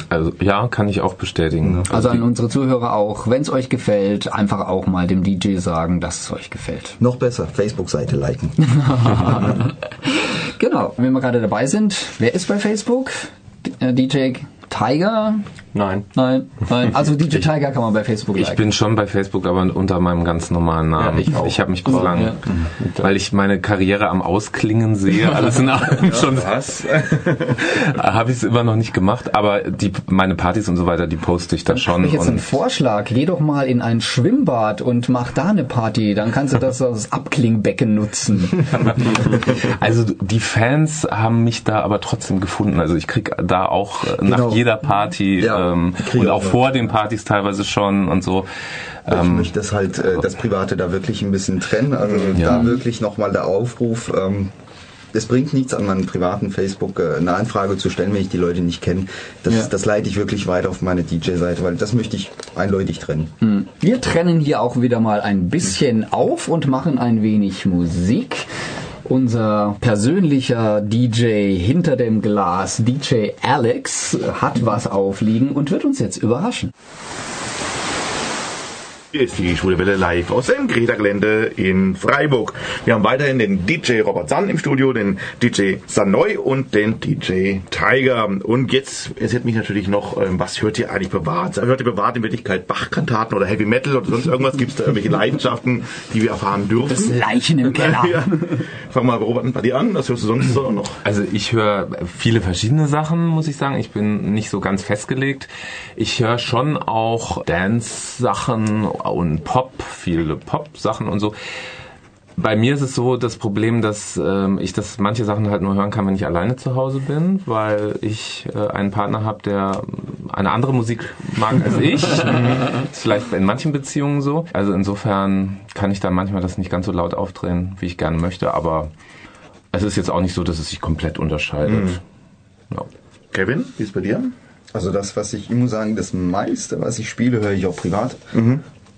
Also ja, kann ich auch bestätigen. Also an unsere Zuhörer auch, wenn es euch gefällt, einfach auch mal dem DJ sagen, dass es euch gefällt. Noch besser, Facebook-Seite liken. Genau, wenn wir gerade dabei sind, wer ist bei Facebook? D- äh, DJ Tiger? Nein. Nein, nein. Also DJ Tiger kann man bei Facebook Ich liken. bin schon bei Facebook, aber unter meinem ganz normalen Namen. Ja, ich auch. ich habe mich bislang, ja. weil ich meine Karriere am Ausklingen sehe, alles in allem schon, Was? habe ich es immer noch nicht gemacht, aber die, meine Partys und so weiter, die poste ich da Hab schon. ich jetzt einen Vorschlag. Geh doch mal in ein Schwimmbad und mach da eine Party. Dann kannst du das als Abklingbecken nutzen. also die Fans haben mich da aber trotzdem gefunden. Also ich krieg da auch äh, nach Genau. Jeder Party Ja, ähm, und auch auch- vor den Partys teilweise schon und so. Ich Ähm, möchte das halt, äh, das Private da wirklich ein bisschen trennen. Also Ja. da wirklich nochmal der Aufruf. Ähm, es bringt nichts an meinem privaten Facebook äh, eine Anfrage zu stellen, wenn ich die Leute nicht kenne. Das, Ja. das leite ich wirklich weiter auf meine DJ-Seite, weil das möchte ich eindeutig trennen. Wir trennen hier auch wieder mal ein bisschen auf und machen ein wenig Musik. Unser persönlicher DJ hinter dem Glas, DJ Alex, hat was aufliegen und wird uns jetzt überraschen. Hier ist die Schwule Welle live aus dem Greta-Gelände in Freiburg. Wir haben weiterhin den DJ Robert Sann im Studio, den DJ Sanoi und den DJ Tiger. Und jetzt interessiert mich natürlich noch, ähm, was hört ihr eigentlich privat? Hört ihr privat in Wirklichkeit Bach-Kantaten oder Heavy Metal oder sonst irgendwas? Gibt es da irgendwelche Leidenschaften, die wir erfahren dürfen? Leichen im Keller. Ja. Fang mal Robert bei dir an, was hörst du sonst so noch? Also ich höre viele verschiedene Sachen, muss ich sagen. Ich bin nicht so ganz festgelegt. Ich höre schon auch Dance-Sachen und Pop, viele Pop-Sachen und so. Bei mir ist es so das Problem, dass ähm, ich das manche Sachen halt nur hören kann, wenn ich alleine zu Hause bin, weil ich äh, einen Partner habe, der eine andere Musik mag als ich. ist vielleicht in manchen Beziehungen so. Also insofern kann ich dann manchmal das nicht ganz so laut aufdrehen, wie ich gerne möchte, aber es ist jetzt auch nicht so, dass es sich komplett unterscheidet. Ja. Kevin, wie ist bei dir? Also das, was ich, ich muss sagen, das meiste, was ich spiele, höre ich auch privat.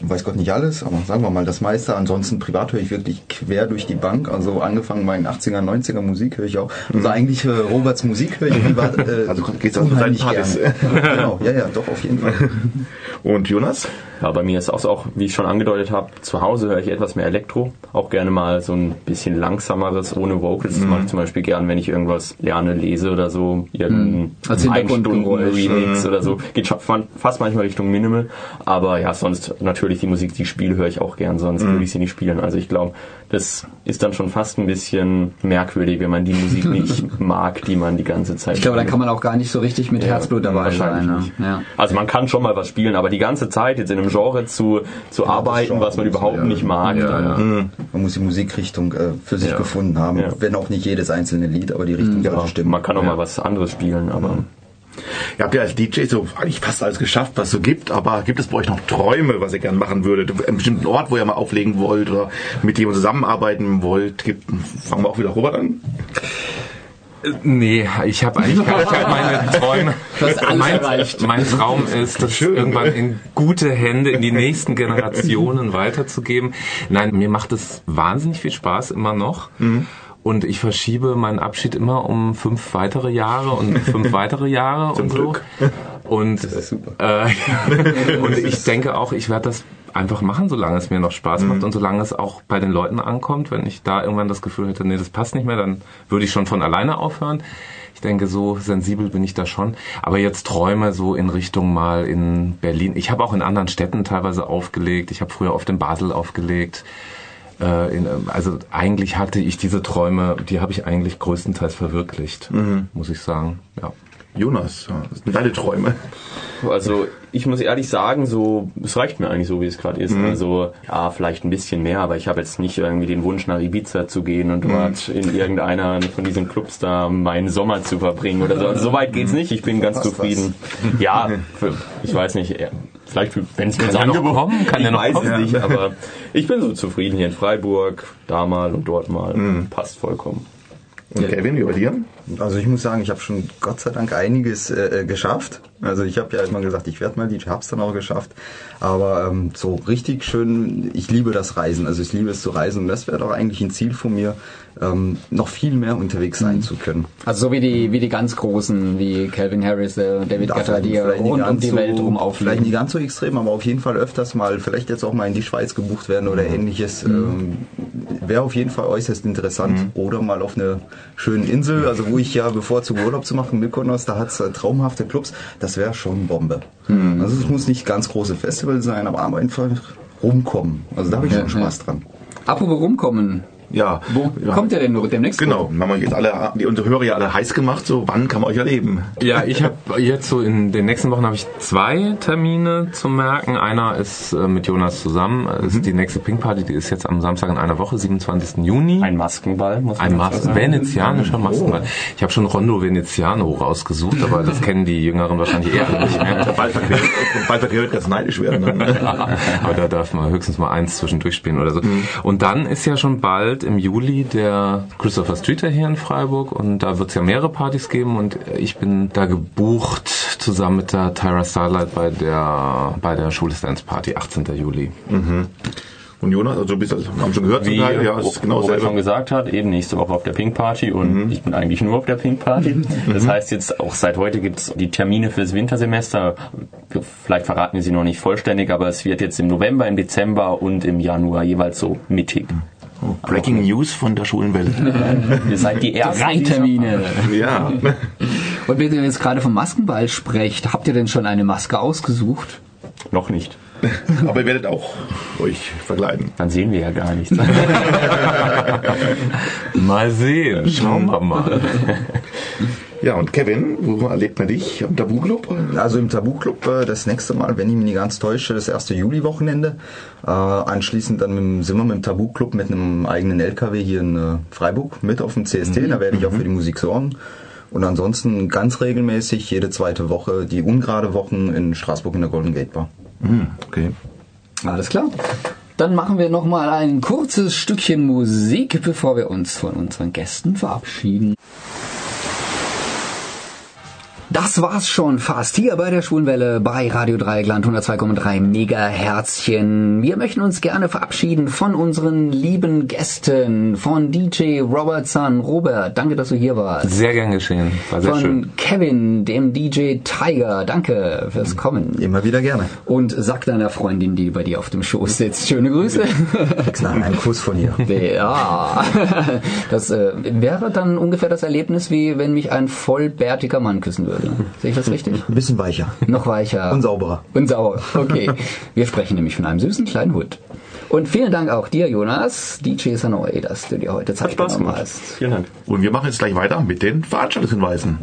Weiß Gott nicht alles, aber sagen wir mal das meiste. Ansonsten privat höre ich wirklich quer durch die Bank. Also angefangen bei den 80er, 90er Musik höre ich auch. Also eigentlich äh, Roberts Musik höre ich privat. Äh, Also geht's auch unheimlich seinen Partys. gerne. genau, ja, ja, doch, auf jeden Fall. Und Jonas? Ja, bei mir ist auch so, auch wie ich schon angedeutet habe, zu Hause höre ich etwas mehr Elektro. Auch gerne mal so ein bisschen langsameres ohne Vocals. Das mache ich zum Beispiel gern, wenn ich irgendwas lerne, lese oder so. Irgendein Als Hintergrundgeräusch. Remix oder so. Geht schon fa- fast manchmal Richtung Minimal. Aber ja, sonst natürlich die Musik, die ich spiele, höre ich auch gern. Sonst würde ich sie nicht spielen. Also ich glaube, das ist dann schon fast ein bisschen merkwürdig, wenn man die Musik nicht mag, die man die ganze Zeit Ich glaube, dann spielt. kann man auch gar nicht so richtig mit Ja, Herzblut dabei sein. Ne? nicht. Ja. Also man kann schon mal was spielen, aber die ganze Zeit jetzt in einem Genre zu, zu arbeiten, Genre was man überhaupt ja. nicht mag, Ja, dann, ja. Man muss die Musikrichtung äh, für sich Ja. gefunden haben. Ja. Wenn auch nicht jedes einzelne Lied, aber die Richtung sollte ja, stimmen. man kann auch Ja. mal was anderes spielen, aber Ihr habt ja als DJ so eigentlich fast alles geschafft, was es so gibt, aber gibt es bei euch noch Träume, was ihr gerne machen würdet? Einen bestimmten Ort, wo ihr mal auflegen wollt oder mit dem ihr zusammenarbeiten wollt? Gibt, fangen wir auch wieder Robert an. Nee, ich habe eigentlich gar nicht meine Träume. mein, mein Traum ist, das Schön. irgendwann in gute Hände in die nächsten Generationen weiterzugeben. Nein, mir macht es wahnsinnig viel Spaß immer noch. Und ich verschiebe meinen Abschied immer um fünf weitere Jahre und fünf weitere Jahre und so. Glück. Und, äh, und ich denke auch, ich werde das einfach machen, solange es mir noch Spaß macht und solange es auch bei den Leuten ankommt. Wenn ich da irgendwann das Gefühl hätte, nee, das passt nicht mehr, dann würde ich schon von alleine aufhören. Ich denke, so sensibel bin ich da schon. Aber jetzt Träume so in Richtung mal in Berlin. Ich habe auch in anderen Städten teilweise aufgelegt. Ich habe früher oft in Basel aufgelegt. Äh, in, also eigentlich hatte ich diese Träume, die habe ich eigentlich größtenteils verwirklicht, muss ich sagen. Ja. Jonas, was sind deine Träume? Also ich muss ehrlich sagen, so es reicht mir eigentlich so, wie es gerade ist. Also ja, vielleicht ein bisschen mehr, aber ich habe jetzt nicht irgendwie den Wunsch nach Ibiza zu gehen und dort in irgendeiner von diesen Clubs da meinen Sommer zu verbringen oder so. Also so weit geht's nicht. Ich bin ganz zufrieden. Ja, für, ich weiß nicht. Vielleicht, wenn es mir noch Angebot kommen, kann ja noch weiß kommen. es nicht, aber ich bin so zufrieden hier in Freiburg, da mal und dort mal. Passt vollkommen. Und Kevin, wie bei dir? Also ich muss sagen, ich habe schon Gott sei Dank einiges äh, äh, geschafft. Also ich habe ja immer gesagt, ich werde mal DJ, hab's dann auch geschafft. Aber ähm, so richtig schön, ich liebe das Reisen. Also ich liebe es zu reisen und das wäre doch eigentlich ein Ziel von mir, ähm, noch viel mehr unterwegs sein zu können. Also so wie die, wie die ganz Großen, wie Calvin Harris, äh, David Guetta, die ja rund um die Welt rum Vielleicht nicht auflegen. ganz so extrem, aber auf jeden Fall öfters mal, vielleicht jetzt auch mal in die Schweiz gebucht werden oder ähnliches. Ähm, Wäre auf jeden Fall äußerst interessant. Oder mal auf einer schönen Insel, also wo ich ja bevorzuge Urlaub zu machen, Mykonos, da hat's äh, traumhafte Clubs. Das wäre schon Bombe. Also es muss nicht ganz große Festival sein, aber einfach rumkommen. Also da habe ich schon Spaß dran. Apropos rumkommen, Ja. wo ja. kommt der denn nur demnächst? Genau, haben wir jetzt alle, die unsere Hörer ja alle heiß gemacht, so wann kann man euch erleben? Ja, ich habe jetzt so in den nächsten Wochen habe ich zwei Termine zu merken. Einer ist äh, mit Jonas zusammen. Das ist die nächste Pink Party, die ist jetzt am Samstag in einer Woche, 27. Juni. Ein Maskenball, muss man Ein Mas sagen. venezianischer Maskenball. Ich habe schon Rondo Veneziano rausgesucht, aber das kennen die Jüngeren wahrscheinlich eher nicht mehr. Bald verquält, ganz neidisch werden. Dann. Aber da darf man höchstens mal eins zwischendurch spielen oder so. Und dann ist ja schon bald im Juli der Christopher Streeter hier in Freiburg und da wird es ja mehrere Partys geben und ich bin da gebucht zusammen mit der Tyra Starlight bei der bei der Schule Dance Party 18. Juli. Und Jonas, also du bist, also, wir haben schon gehört, zum Wie Teil, ja, ist genau Robert schon gesagt hat, eben nächste Woche auf der Pink Party und ich bin eigentlich nur auf der Pink Party. Das heißt jetzt auch seit heute gibt's die Termine fürs Wintersemester. Vielleicht verraten wir sie noch nicht vollständig, aber es wird jetzt im November, im Dezember und im Januar jeweils so mittig. Breaking News von der Schulenwelle. Ihr seid die ersten. Termine. ja. Und wenn ihr jetzt gerade vom Maskenball sprecht, habt ihr denn schon eine Maske ausgesucht? Noch nicht. Aber ihr werdet auch euch verkleiden. Dann sehen wir ja gar nichts. Mal sehen, schauen wir mal. Ja, und Kevin, wo erlebt man dich? Am Tabu-Club? Also im Tabu-Club äh, das nächste Mal, wenn ich mich nicht ganz täusche, das erste Juli-Wochenende. Äh, anschließend dann mit, dem- sind wir mit dem Tabu-Club mit einem eigenen LKW hier in äh, Freiburg mit auf dem CST. Da werde ich auch für die Musik sorgen. Und ansonsten ganz regelmäßig jede zweite Woche die ungerade Wochen in Straßburg in der Golden Gate Bar. Hm, okay. Alles klar. Dann machen wir noch mal ein kurzes Stückchen Musik, bevor wir uns von unseren Gästen verabschieden. Das war's schon fast hier bei der Schwulenwelle bei Radio Dreieckland 102,3 Megaherzchen. Wir möchten uns gerne verabschieden von unseren lieben Gästen, von DJ Robert Sun. Robert, danke, dass du hier warst. Sehr gern geschehen, war sehr Von schön. Kevin, dem DJ Tiger. Danke fürs Kommen. Immer wieder gerne. Und sag deiner Freundin, die bei dir auf dem Schoß sitzt, schöne Grüße. Nein, ein Kuss von ihr. Ja, das äh, wäre dann ungefähr das Erlebnis, wie wenn mich ein vollbärtiger Mann küssen würde. Sehe ich das richtig? Ein bisschen weicher. Noch weicher. Und sauberer. Und sauber. Okay. Wir sprechen nämlich von einem süßen kleinen Hund. Und vielen Dank auch dir, Jonas, DJ Sanoi, dass du dir heute Zeit Hat Spaß genommen gemacht. hast. Vielen Dank. Und wir machen jetzt gleich weiter mit den Veranstaltungshinweisen.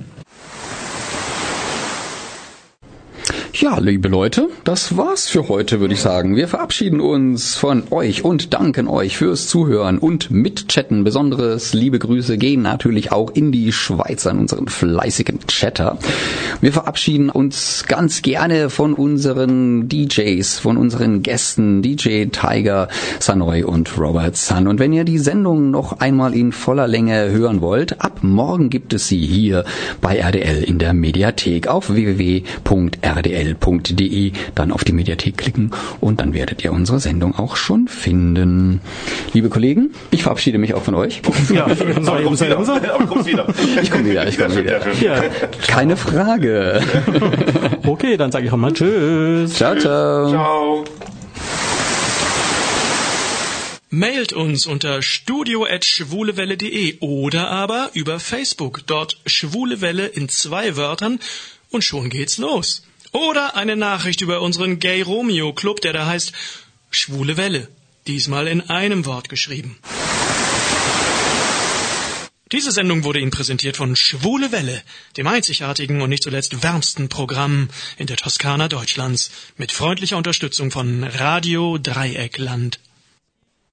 Ja, liebe Leute, das war's für heute, würde ich sagen. Wir verabschieden uns von euch und danken euch fürs Zuhören und mitchatten. Besonderes liebe Grüße gehen natürlich auch in die Schweiz an unseren fleißigen Chatter. Wir verabschieden uns ganz gerne von unseren DJs, von unseren Gästen, DJ Tiger, Sanoy und Robert Sun. Und wenn ihr die Sendung noch einmal in voller Länge hören wollt, ab morgen gibt es sie hier bei RDL in der Mediathek auf www.rdl.de. Dann auf die Mediathek klicken und dann werdet ihr unsere Sendung auch schon finden. Liebe Kollegen, ich verabschiede mich auch von euch. Ja, wieder. Wieder. Ich komme wieder, ich komme wieder. schön, sehr schön. ja. Keine Frage. Okay, dann sage ich auch mal Tschüss. Ciao, ciao. Ciao. Mailt uns unter studio.schwulewelle.de oder aber über Facebook. Dort Schwule Welle in zwei Wörtern und schon geht's los. Oder eine Nachricht über unseren Gay Romeo Club, der da heißt Schwule Welle. Diesmal in einem Wort geschrieben. Diese Sendung wurde Ihnen präsentiert von Schwule Welle, dem einzigartigen und nicht zuletzt wärmsten Programm in der Toskana Deutschlands, mit freundlicher Unterstützung von Radio Dreieckland.